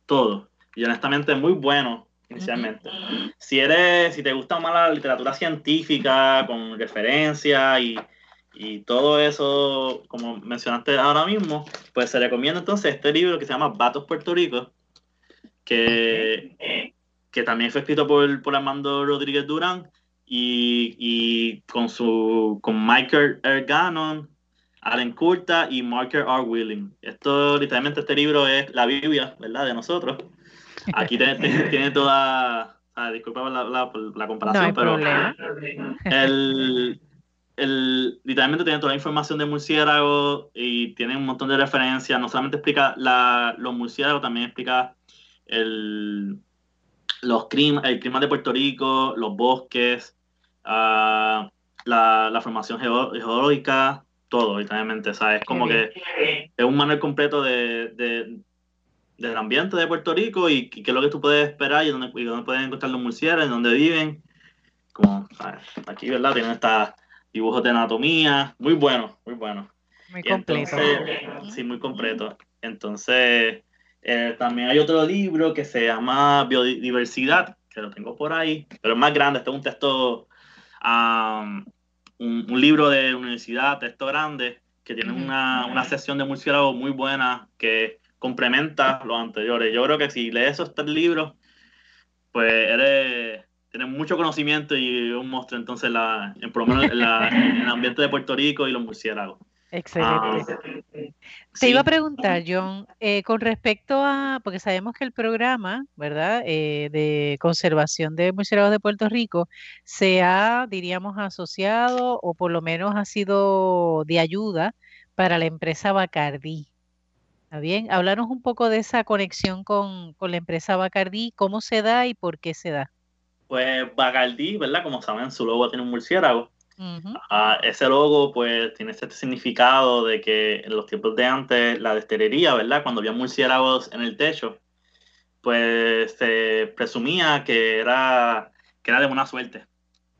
todo. Y honestamente es muy bueno inicialmente. Si eres, si te gusta más la literatura científica con referencia y, y, todo eso, como mencionaste ahora mismo, pues se recomienda entonces este libro que se llama Vatos Puerto Rico, que, que también fue escrito por, por Armando Rodríguez Durán y, y con su con Michael Erganon Allen Curta y Marker R. Willing. Esto, literalmente, este libro es la Biblia, ¿verdad? De nosotros. Aquí tiene, toda. Ah, disculpa la, la, comparación, pero. El, el, literalmente tiene toda la información de murciélago y tiene un montón de referencias. No solamente explica la, los murciélagos, también explica el, los clima, el clima de Puerto Rico, los bosques, uh, la, la, formación geológica, todo, literalmente. ¿sabes? Es como que es un manual completo de, de, del ambiente de Puerto Rico y qué es lo que tú puedes esperar y dónde, y dónde pueden encontrar los murciélagos, dónde viven. Como, ¿sabes? Aquí, ¿verdad? Tienen esta dibujos de anatomía, muy bueno, muy bueno. Muy completo. sí, muy completo. Entonces, eh, también hay otro libro que se llama Biodiversidad, que lo tengo por ahí, pero es más grande, este es un texto, un, libro de universidad, texto grande, que tiene una, una sesión de murciélagos muy buena que complementa los anteriores. Yo creo que si lees esos tres libros, pues eres tiene mucho conocimiento y un monstruo entonces la, en, por lo menos en, el ambiente de Puerto Rico y los murciélagos. Excelente. Ah, Te iba a preguntar, John, eh, con respecto a, porque sabemos que el programa, ¿verdad?, eh, de conservación de murciélagos de Puerto Rico se ha, diríamos, asociado o por lo menos ha sido de ayuda para la empresa Bacardi. ¿Está bien? Hablarnos un poco de esa conexión con, con la empresa Bacardi, cómo se da y por qué se da. Pues Bacardi, ¿verdad? Como saben, su logo tiene un murciélago. Ah, ese logo, pues, tiene este significado de que en los tiempos de antes, la destilería, ¿verdad? Cuando había murciélagos en el techo, pues se presumía que era, que era de buena suerte.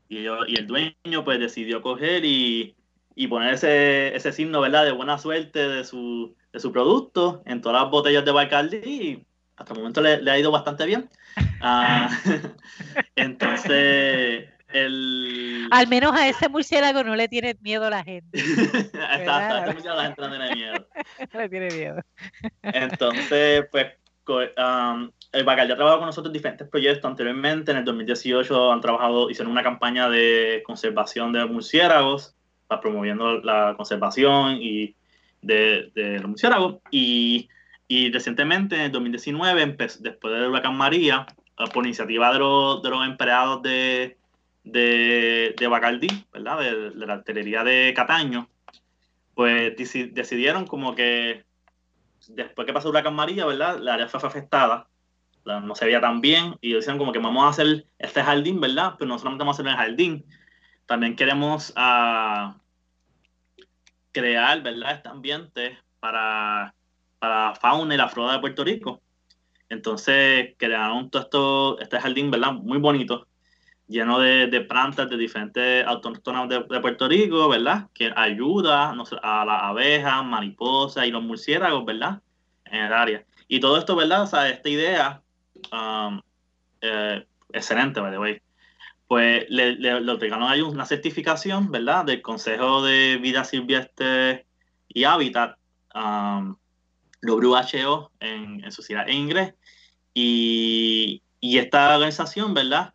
Y, y el dueño, pues, decidió coger y, y poner ese, ese, signo, ¿verdad? De buena suerte de su, de su producto en todas las botellas de Bacardi y hasta el momento le, ha ido bastante bien. Ah, entonces, el... Al menos a ese murciélago no le tiene miedo la gente. a ese la gente no tiene miedo. le tiene miedo. entonces, pues, um, el Bacardi ha trabajado con nosotros en diferentes proyectos anteriormente. En el 2018 han trabajado, hicieron una campaña de conservación de murciélagos, promoviendo la conservación y de, de los murciélagos. Y y recientemente, en el 2019, después del huracán María, ah, por iniciativa de los, de los empleados de, de, de Bacardí, ¿verdad? De, la artillería de Cataño, pues decidieron como que después que pasó huracán María, ¿verdad? La área fue afectada, no se veía tan bien, y decían como que vamos a hacer este jardín, ¿verdad? Pero no solamente vamos a hacer el jardín, también queremos uh, crear, ¿verdad? Este ambiente para para fauna y la flora de Puerto Rico. Entonces crearon todo esto, este jardín, ¿verdad? Muy bonito, lleno de, de plantas de diferentes autóctonas de, Puerto Rico, ¿verdad? Que ayuda a las abejas, mariposas y los murciélagos, ¿verdad? En el área. Y todo esto, ¿verdad? O sea, esta idea, um, eh, excelente, by the way. Pues le, le, le otorgaron ahí una certificación, ¿verdad? Del Consejo de Vida Silvestre y Hábitat, um, WHO en, en su ciudad en inglés. Y, y, esta organización, ¿verdad?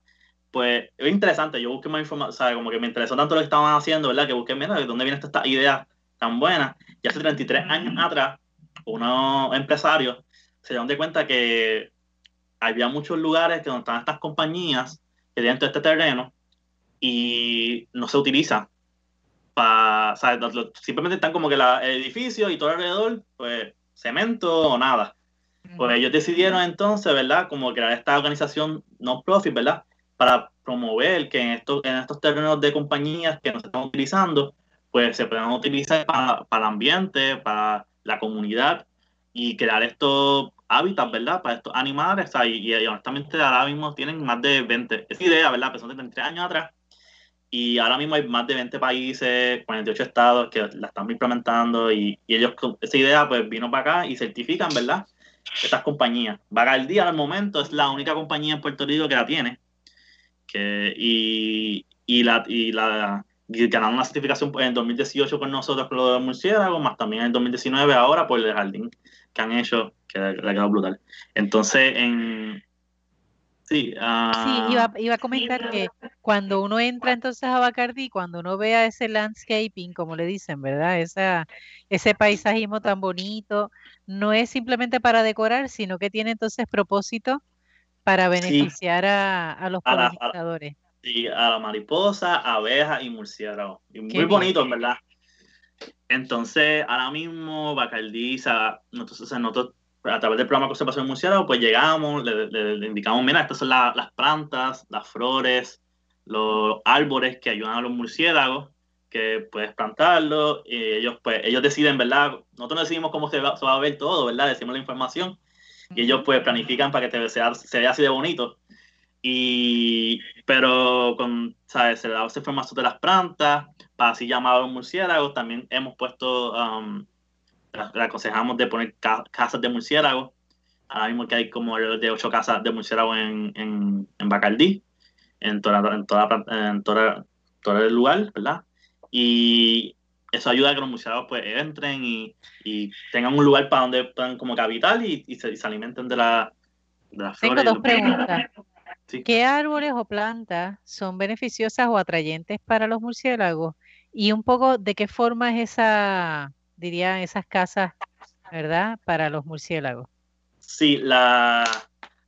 Pues es interesante, yo busqué más información, sea, como que me interesó tanto lo que estaban haciendo, ¿verdad? Que busqué, mira, de dónde viene esta idea tan buena. Y hace 33 años atrás, unos empresarios se dieron de cuenta que había muchos lugares que donde están estas compañías que tienen todo este terreno y no se utiliza para, o sea, simplemente están como que la, el edificio y todo alrededor, pues cemento o nada. Pues ellos decidieron entonces, ¿verdad? Como crear esta organización no profit, ¿verdad? Para promover que en estos, en estos terrenos de compañías que no se están utilizando, pues se puedan utilizar para, para el ambiente, para la comunidad y crear estos hábitats, ¿verdad? Para estos animales. y, y, honestamente ahora mismo tienen más de 20, esa idea, ¿verdad? Empezó de 33 años atrás y ahora mismo hay más de 20 países, 48 estados que la están implementando y, y ellos, esa idea pues vino para acá y certifican, ¿verdad? Estas compañías. Bacardi al momento es la única compañía en Puerto Rico que la tiene. Que, y, y la, y la ganaron una certificación en 2018 con nosotros con lo de murciélagos, más también en 2019 ahora por el jardín que han hecho, que le ha quedado brutal. Entonces, en, Sí, iba, iba, a comentar que cuando uno entra entonces a Bacardi, cuando uno vea ese landscaping, como le dicen, ¿verdad? Esa, ese paisajismo tan bonito, no es simplemente para decorar, sino que tiene entonces propósito para beneficiar a, los polinizadores. Sí, a la mariposa, abeja y murciélago. Y muy bonito, en verdad. Entonces, ahora mismo, Bacardí, nosotros, nosotros a través del programa conservación de murciélago, pues llegamos, le, indicamos, mira, estas son las plantas, las flores, los árboles que ayudan a los murciélagos, que puedes plantarlos, y ellos, pues, ellos deciden, ¿verdad? Nosotros decidimos cómo se va, se va a ver todo, ¿verdad? Decimos la información, y ellos, pues, planifican para que te, sea, se vea así de bonito. Y, pero con, ¿sabes? Se da esa información de las plantas, para así los murciélagos, también hemos puesto, um, le aconsejamos de poner casas de murciélagos, ahora mismo que hay como de ocho casas de murciélagos en, en, en Bacardí, en toda, en toda, en toda, todo el lugar, ¿verdad? Y eso ayuda a que los murciélagos pues entren y, y tengan un lugar para donde puedan como que habitar y, y, se, alimenten de la, de la flora. Tengo dos preguntas. ¿Qué árboles o plantas son beneficiosas o atrayentes para los murciélagos? Y un poco de qué forma es esa, diría, esas casas, ¿verdad? Para los murciélagos. Sí, la,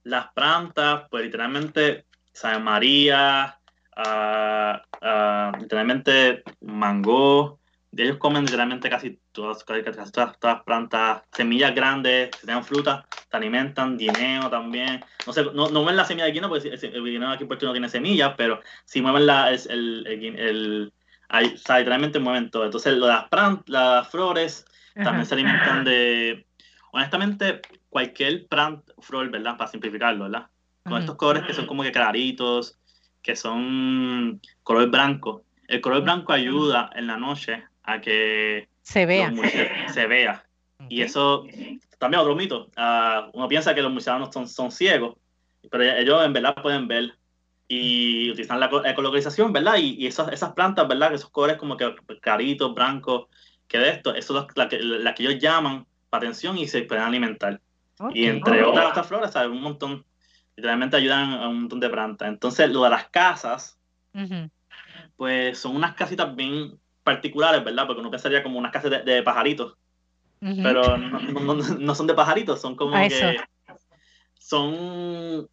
las plantas, pues literalmente San María, uh, uh, literalmente mango. Ellos comen literalmente casi todas, casi, todas, las plantas, semillas grandes, que tengan fruta, se alimentan, guineo también. No sé, no, no ven la semilla de guineo, porque el guineo aquí en Puerto no tiene semillas, pero si mueven la, el, el, el, el o sea, literalmente mueven todo. Entonces, las plantas, las flores también se alimentan de, honestamente, cualquier planta, flor, ¿verdad? Para simplificarlo, ¿verdad? Con estos colores que son como que claritos, que son color blanco. El color blanco ayuda en la noche a que se vea. Se vea. Y eso también otro mito. Uh, uno piensa que los murciélagos son, son ciegos, pero ellos en verdad pueden ver y utilizan la ecolocalización, ¿verdad? Y, y esas, esas plantas, ¿verdad? Esos colores como que claritos, blancos, que de esto, eso es la que, la que ellos llaman para atención y se pueden alimentar. Y entre otras, otras flores, hay un montón literalmente ayudan a un montón de plantas. Entonces, lo de las casas, pues son unas casitas bien particulares, ¿verdad? Porque uno pensaría como unas casas de, pajaritos, pero no, son de pajaritos, son como que son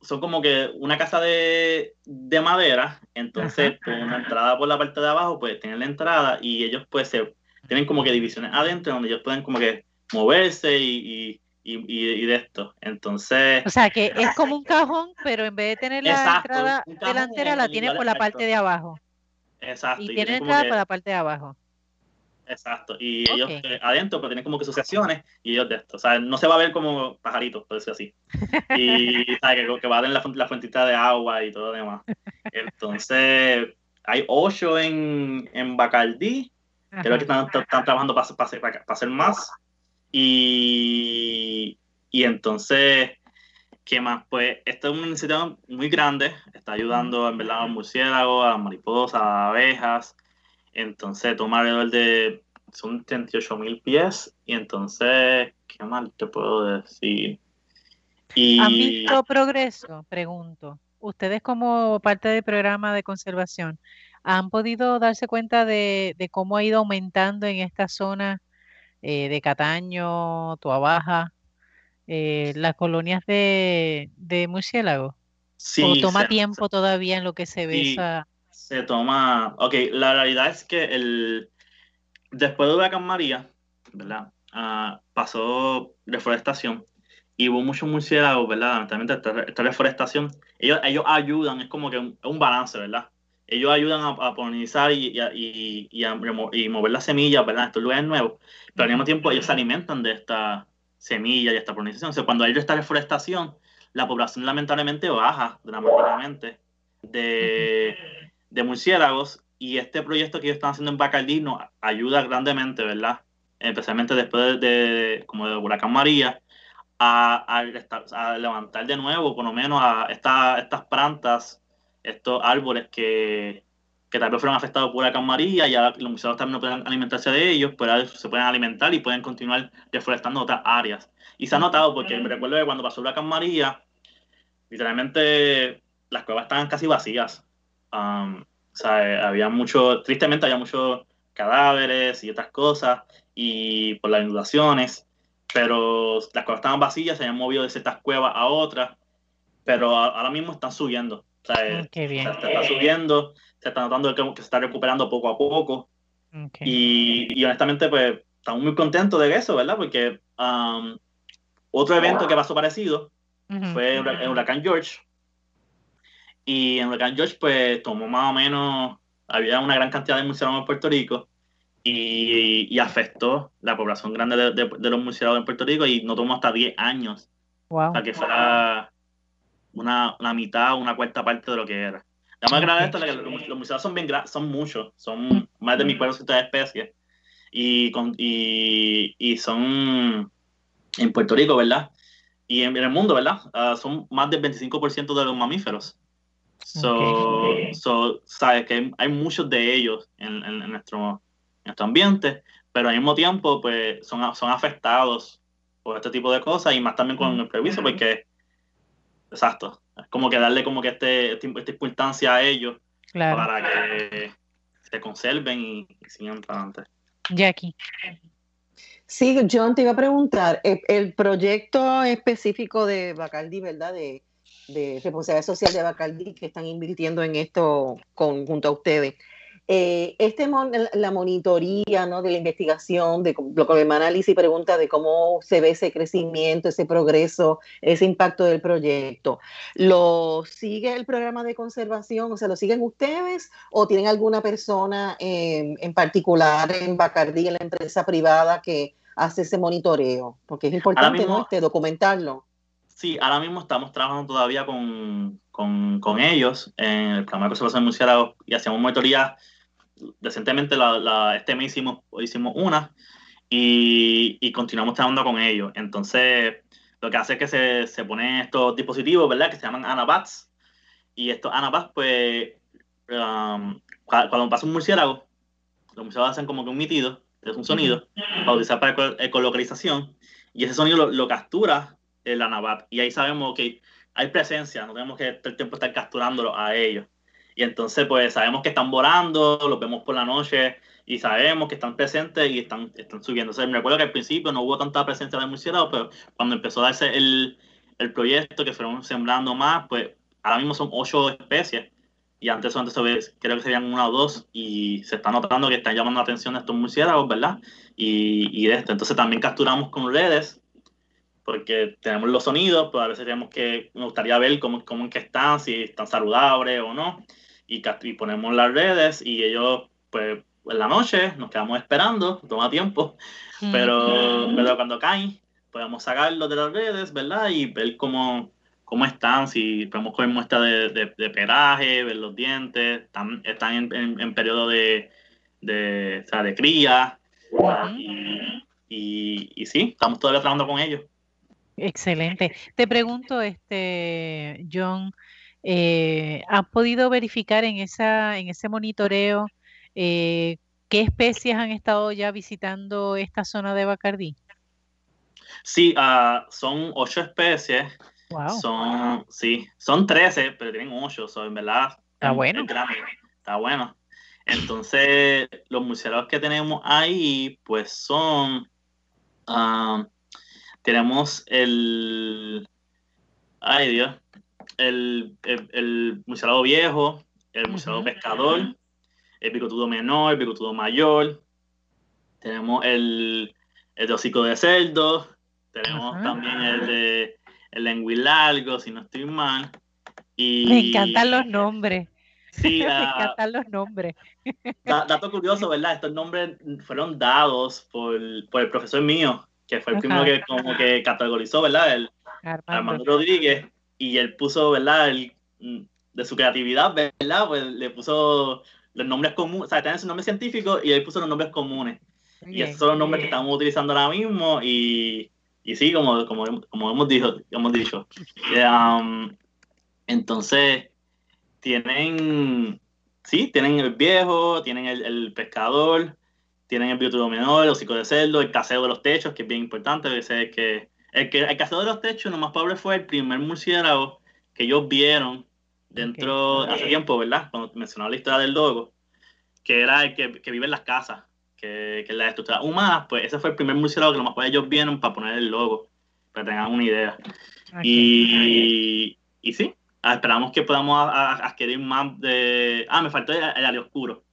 son como que una casa de, madera, entonces con una entrada por la parte de abajo, pues tienen la entrada y ellos pues se, tienen como que divisiones adentro donde ellos pueden como que moverse y y, de esto. Entonces. O sea que es como un cajón, pero en vez de tener la entrada delantera, la tiene por la parte de abajo. Exacto. Y, tiene entrada por la parte de abajo. Exacto. Y ellos eh, adentro, pero tienen como que asociaciones y ellos de esto. O sea, no se va a ver como pajaritos, por decir así. Y Que, que va a tener la, la fuentita de agua y todo lo demás. Entonces, hay ocho en, en Bacardí. Creo que están, están trabajando para, para, para hacer más. Y, y entonces, ¿qué más? Pues esta es una iniciativa muy grande, está ayudando en verdad a los murciélagos, a las mariposas, a las abejas. Entonces toma alrededor de, son 38 mil pies. Y entonces, ¿qué más te puedo decir? Y... ¿Han visto progreso? Pregunto. Ustedes como parte del programa de conservación, ¿han podido darse cuenta de, de cómo ha ido aumentando en esta zona eh, de Cataño, Tuabaja, eh, las colonias de, de murciélagos? Sí, ¿O toma tiempo todavía en lo que se ve esa... Se toma... Ok, la realidad es que el... después de Huracán María, ¿verdad? Ah, pasó reforestación y hubo muchos murciélagos, ¿verdad? Lamentablemente esta, reforestación, ellos, ellos ayudan, es como que un, un balance, ¿verdad? ellos ayudan a, polinizar y, y, y, mover las semillas, ¿verdad? Estos lugares nuevos, pero al mismo tiempo ellos se alimentan de esta semilla y esta polinización. O sea, cuando hay esta reforestación, la población lamentablemente baja dramáticamente de, de murciélagos y este proyecto que ellos están haciendo en Bacardí nos ayuda grandemente, ¿verdad? Especialmente después de, como de Huracán María, a, a, levantar de nuevo, por lo menos, a estas plantas estos árboles que, que tal vez fueron afectados por la María y los museos también no pueden alimentarse de ellos, pero se pueden alimentar y pueden continuar deforestando otras áreas. Y se ha notado porque me recuerdo que cuando pasó la María, literalmente las cuevas estaban casi vacías. Um, o sea, había mucho, tristemente había muchos cadáveres y otras cosas, y por las inundaciones, pero las cuevas estaban vacías, se habían movido de ciertas cuevas a otras, pero ahora mismo están subiendo O sea, Qué bien. se está subiendo, se está notando que, que se está recuperando poco a poco. Y, y honestamente, pues, estamos muy contentos de eso, ¿verdad? Porque um, otro evento que pasó parecido fue el huracán George. Y en el huracán George, pues, tomó más o menos, había una gran cantidad de murciélagos en Puerto Rico y, y afectó la población grande de, de- de los murciélagos en Puerto Rico y no tomó hasta 10 años Wow. para que fuera una, una mitad o una cuarta parte de lo que era. La más grave de esto es que los, murciélagos son bien son muchos, son más de 1400 especies. Y, con, y, y son en Puerto Rico, ¿verdad? Y en, en el mundo, ¿verdad? Ah, son más del 25% de los mamíferos. So, so, sabes que hay, hay muchos de ellos en, en- en nuestro, nuestro ambiente, pero al mismo tiempo, pues, son, son afectados por este tipo de cosas y más también con el previso, porque, exacto, como que darle como que este, este- esta importancia a ellos Claro. para que se conserven y, y sigan para adelante. Jackie. Sí, John, te iba a preguntar, el, el proyecto específico de Bacardi, ¿verdad? De, de responsabilidad social de Bacardi que están invirtiendo en esto con, junto a ustedes. Eh, este mon- la monitoría ¿no? de la investigación, de lo que hermana Alicia pregunta de cómo se ve ese crecimiento, ese progreso, ese impacto del proyecto. ¿Lo sigue el programa de conservación? O sea, ¿lo siguen ustedes o tienen alguna persona en, en particular en Bacardi, en la empresa privada que hace ese monitoreo? Porque es importante mismo- ¿no? este, documentarlo. Sí, ahora mismo estamos trabajando todavía con, con, con ellos en el programa de conservación de murciélagos y hacemos monitoría. Recientemente, la, la- este mes hicimos, hicimos una y, y continuamos trabajando con ellos. Entonces, lo que hace es que se, se ponen estos dispositivos, ¿verdad? Que se llaman Anabats. Y estos Anabats, pues, um, cua- cuando pasa un murciélago, los murciélagos hacen como que un mitido, es un sonido, para utilizar para eco- ecolocalización. Y ese sonido lo, lo captura el Anabat. Y ahí sabemos que hay presencia, no tenemos que todo el tiempo estar capturándolo a ellos. Y entonces, pues sabemos que están volando, los vemos por la noche y sabemos que están presentes y están, están subiendo. O sea, me recuerdo que al principio no hubo tanta presencia de murciélagos, pero cuando empezó a darse el, el proyecto, que fueron sembrando más, pues ahora mismo son ocho especies. Y antes antes creo que serían una o dos, y se está notando que están llamando la atención estos murciélagos, ¿verdad? Y, y de esto. Entonces también capturamos con redes porque tenemos los sonidos, pero a veces tenemos que, me gustaría ver cómo, cómo en que están, si están saludables o no, y, y ponemos las redes y ellos, pues, en la noche nos quedamos esperando, toma tiempo, pero, pero cuando caen, podemos sacarlos de las redes, ¿verdad? Y ver cómo, cómo están, si podemos coger muestra de, de, de pelaje, ver los dientes, están, están en, en, en periodo de, de, o sea, de cría, y, y, y sí, estamos todavía trabajando con ellos. Excelente. Te pregunto, este, John, eh, ¿has podido verificar en esa, en ese monitoreo eh, qué especies han estado ya visitando esta zona de Bacardí? Sí, ah, son ocho especies. Wow. Son, sí, son 13, pero tienen ocho, so, en verdad. Está es- bueno. es grande, está bueno. Entonces, los murciélagos que tenemos ahí, pues son. ah, tenemos el. Ay, Dios. El, el, el murciélago viejo, el Ujú. pescador, el bigotudo menor, el bigotudo mayor. Tenemos el, el de hocico de cerdo. Tenemos también el de el lenguilargo, si no estoy mal. Y, Me encantan los nombres. Sí, Me encantan los nombres. da- dato curioso, ¿verdad? Estos nombres fueron dados por, por el profesor mío, que fue el primero que como que categorizó, ¿verdad? El, Armando. Armando Rodríguez, y él puso, ¿verdad? El, mm, de su creatividad, ¿verdad? Pues le puso los nombres comunes, o sea, tiene su nombre científico y él puso los nombres comunes. Y esos son los nombres que estamos utilizando ahora mismo y, y sí, como, como, como hemos, dicho, hemos dicho. Um, entonces, tienen, sí, tienen el viejo, tienen el, el pescador, tienen el biotudo menor, el hocico de cerdo, el casero de los techos, que es bien importante, ese es que el, que el casero de los techos, lo más probable fue el primer murciélago que ellos vieron dentro, hace tiempo, ¿verdad? Cuando mencionaba la historia del logo, que era el que, que vive en las casas, que, que es la estructura humana, pues ese fue el primer murciélago que lo más probable ellos vieron para poner el logo, para que tengan una idea. Ok. Y, y sí, Ah, esperamos que podamos adquirir más de... Ah, me faltó el, el oscuro.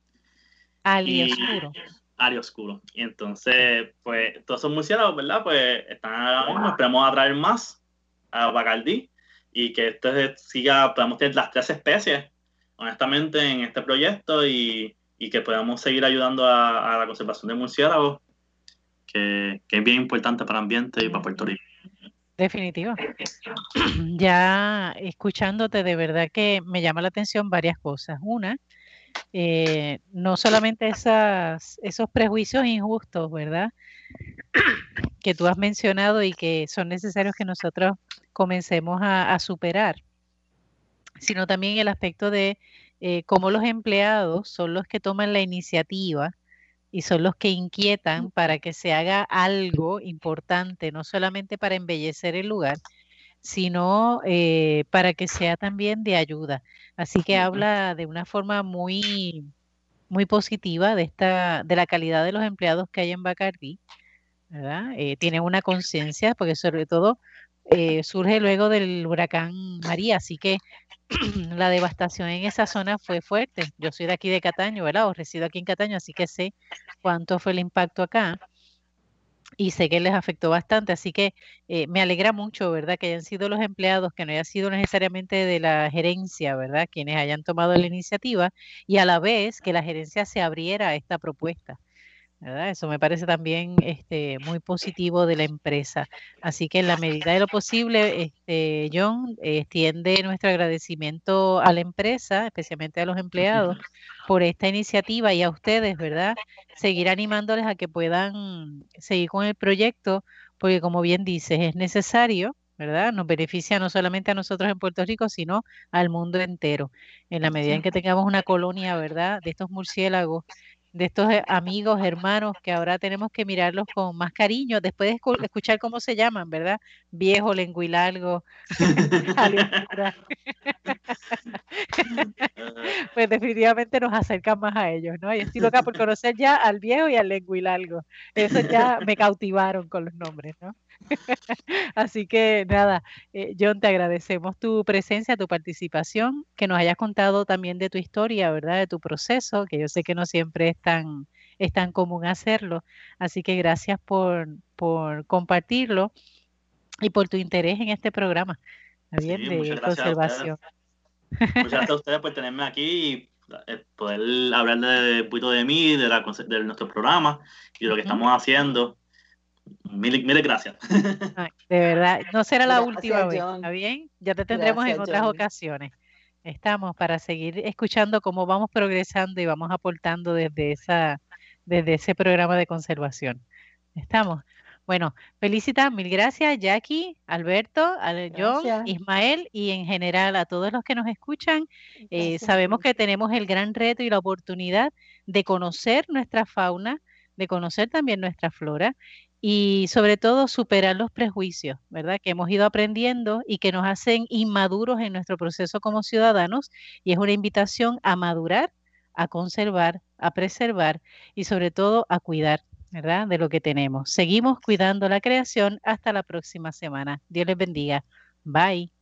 Ali oscuro. Ali oscuro. Y entonces, pues, todos esos murciélagos, ¿verdad? Pues están ahora esperamos atraer más a Bacardí y que esto siga, podamos tener las tres especies, honestamente, en este proyecto y, que podamos seguir ayudando a, la conservación de murciélagos, que, que, es bien importante para el ambiente y para Puerto Rico. Definitivo. Ya escuchándote, de verdad que me llama la atención varias cosas. Una, eh, no solamente esos prejuicios injustos, ¿verdad? Que tú has mencionado y que son necesarios que nosotros comencemos a, superar, sino también el aspecto de eh, cómo los empleados son los que toman la iniciativa y son los que inquietan para que se haga algo importante, no solamente para embellecer el lugar, sino eh, para que sea también de ayuda. Así que habla de una forma muy, muy positiva de esta, de la calidad de los empleados que hay en Bacardi, ¿verdad? Eh, tienen una conciencia, porque sobre todo eh, surge luego del huracán María, así que la devastación en esa zona fue fuerte. Yo soy de aquí de Cataño, ¿verdad? O resido aquí en Cataño, así que sé cuánto fue el impacto acá y sé que les afectó bastante, así que eh, me alegra mucho, ¿verdad? Que hayan sido los empleados, que no haya sido necesariamente de la gerencia, ¿verdad? Quienes hayan tomado la iniciativa y a la vez que la gerencia se abriera a esta propuesta. Eso me parece también este, muy positivo de la empresa. Así que en la medida de lo posible, este, John, extiende nuestro agradecimiento a la empresa, especialmente a los empleados, por esta iniciativa y a ustedes, ¿verdad? Seguir animándoles a que puedan seguir con el proyecto, porque como bien dices, es necesario, ¿verdad? Nos beneficia no solamente a nosotros en Puerto Rico, sino al mundo entero. En la medida en que tengamos una colonia, ¿verdad? De estos murciélagos de estos eh, amigos, hermanos, que ahora tenemos que mirarlos con más cariño, después de escuchar cómo se llaman, ¿verdad? Viejo, lenguilargo, pues definitivamente nos acercan más a ellos, ¿no? Y estoy loca por conocer ya al viejo y al lenguilargo. Eso ya me cautivaron con los nombres, ¿no? Así que nada, eh, John, te agradecemos tu presencia, tu participación, que nos hayas contado también de tu historia, ¿verdad? De tu proceso, que yo sé que no siempre es tan, es tan común hacerlo. Así que gracias por, por compartirlo y por tu interés en este programa bien, de conservación. muchas gracias a ustedes por tenerme aquí y eh, poder hablar de, un poquito de mí, de, la, de nuestro programa y de lo que estamos haciendo. Mil, gracias. de verdad, no será la última vez, ¿está bien? Ya te tendremos en otras ocasiones. Estamos para seguir escuchando cómo vamos progresando y vamos aportando desde, esa, desde ese programa de conservación. Estamos. Bueno, felicitas, mil gracias, Jackie, Alberto, John, Ismael y en general a todos los que nos escuchan. Eh, sabemos que tenemos el gran reto y la oportunidad de conocer nuestra fauna, de conocer también nuestra flora y sobre todo superar los prejuicios, ¿verdad? Que hemos ido aprendiendo y que nos hacen inmaduros en nuestro proceso como ciudadanos y es una invitación a madurar, a conservar, a preservar y sobre todo a cuidar, ¿verdad? De lo que tenemos. Seguimos cuidando la creación hasta la próxima semana. Dios les bendiga. Bye.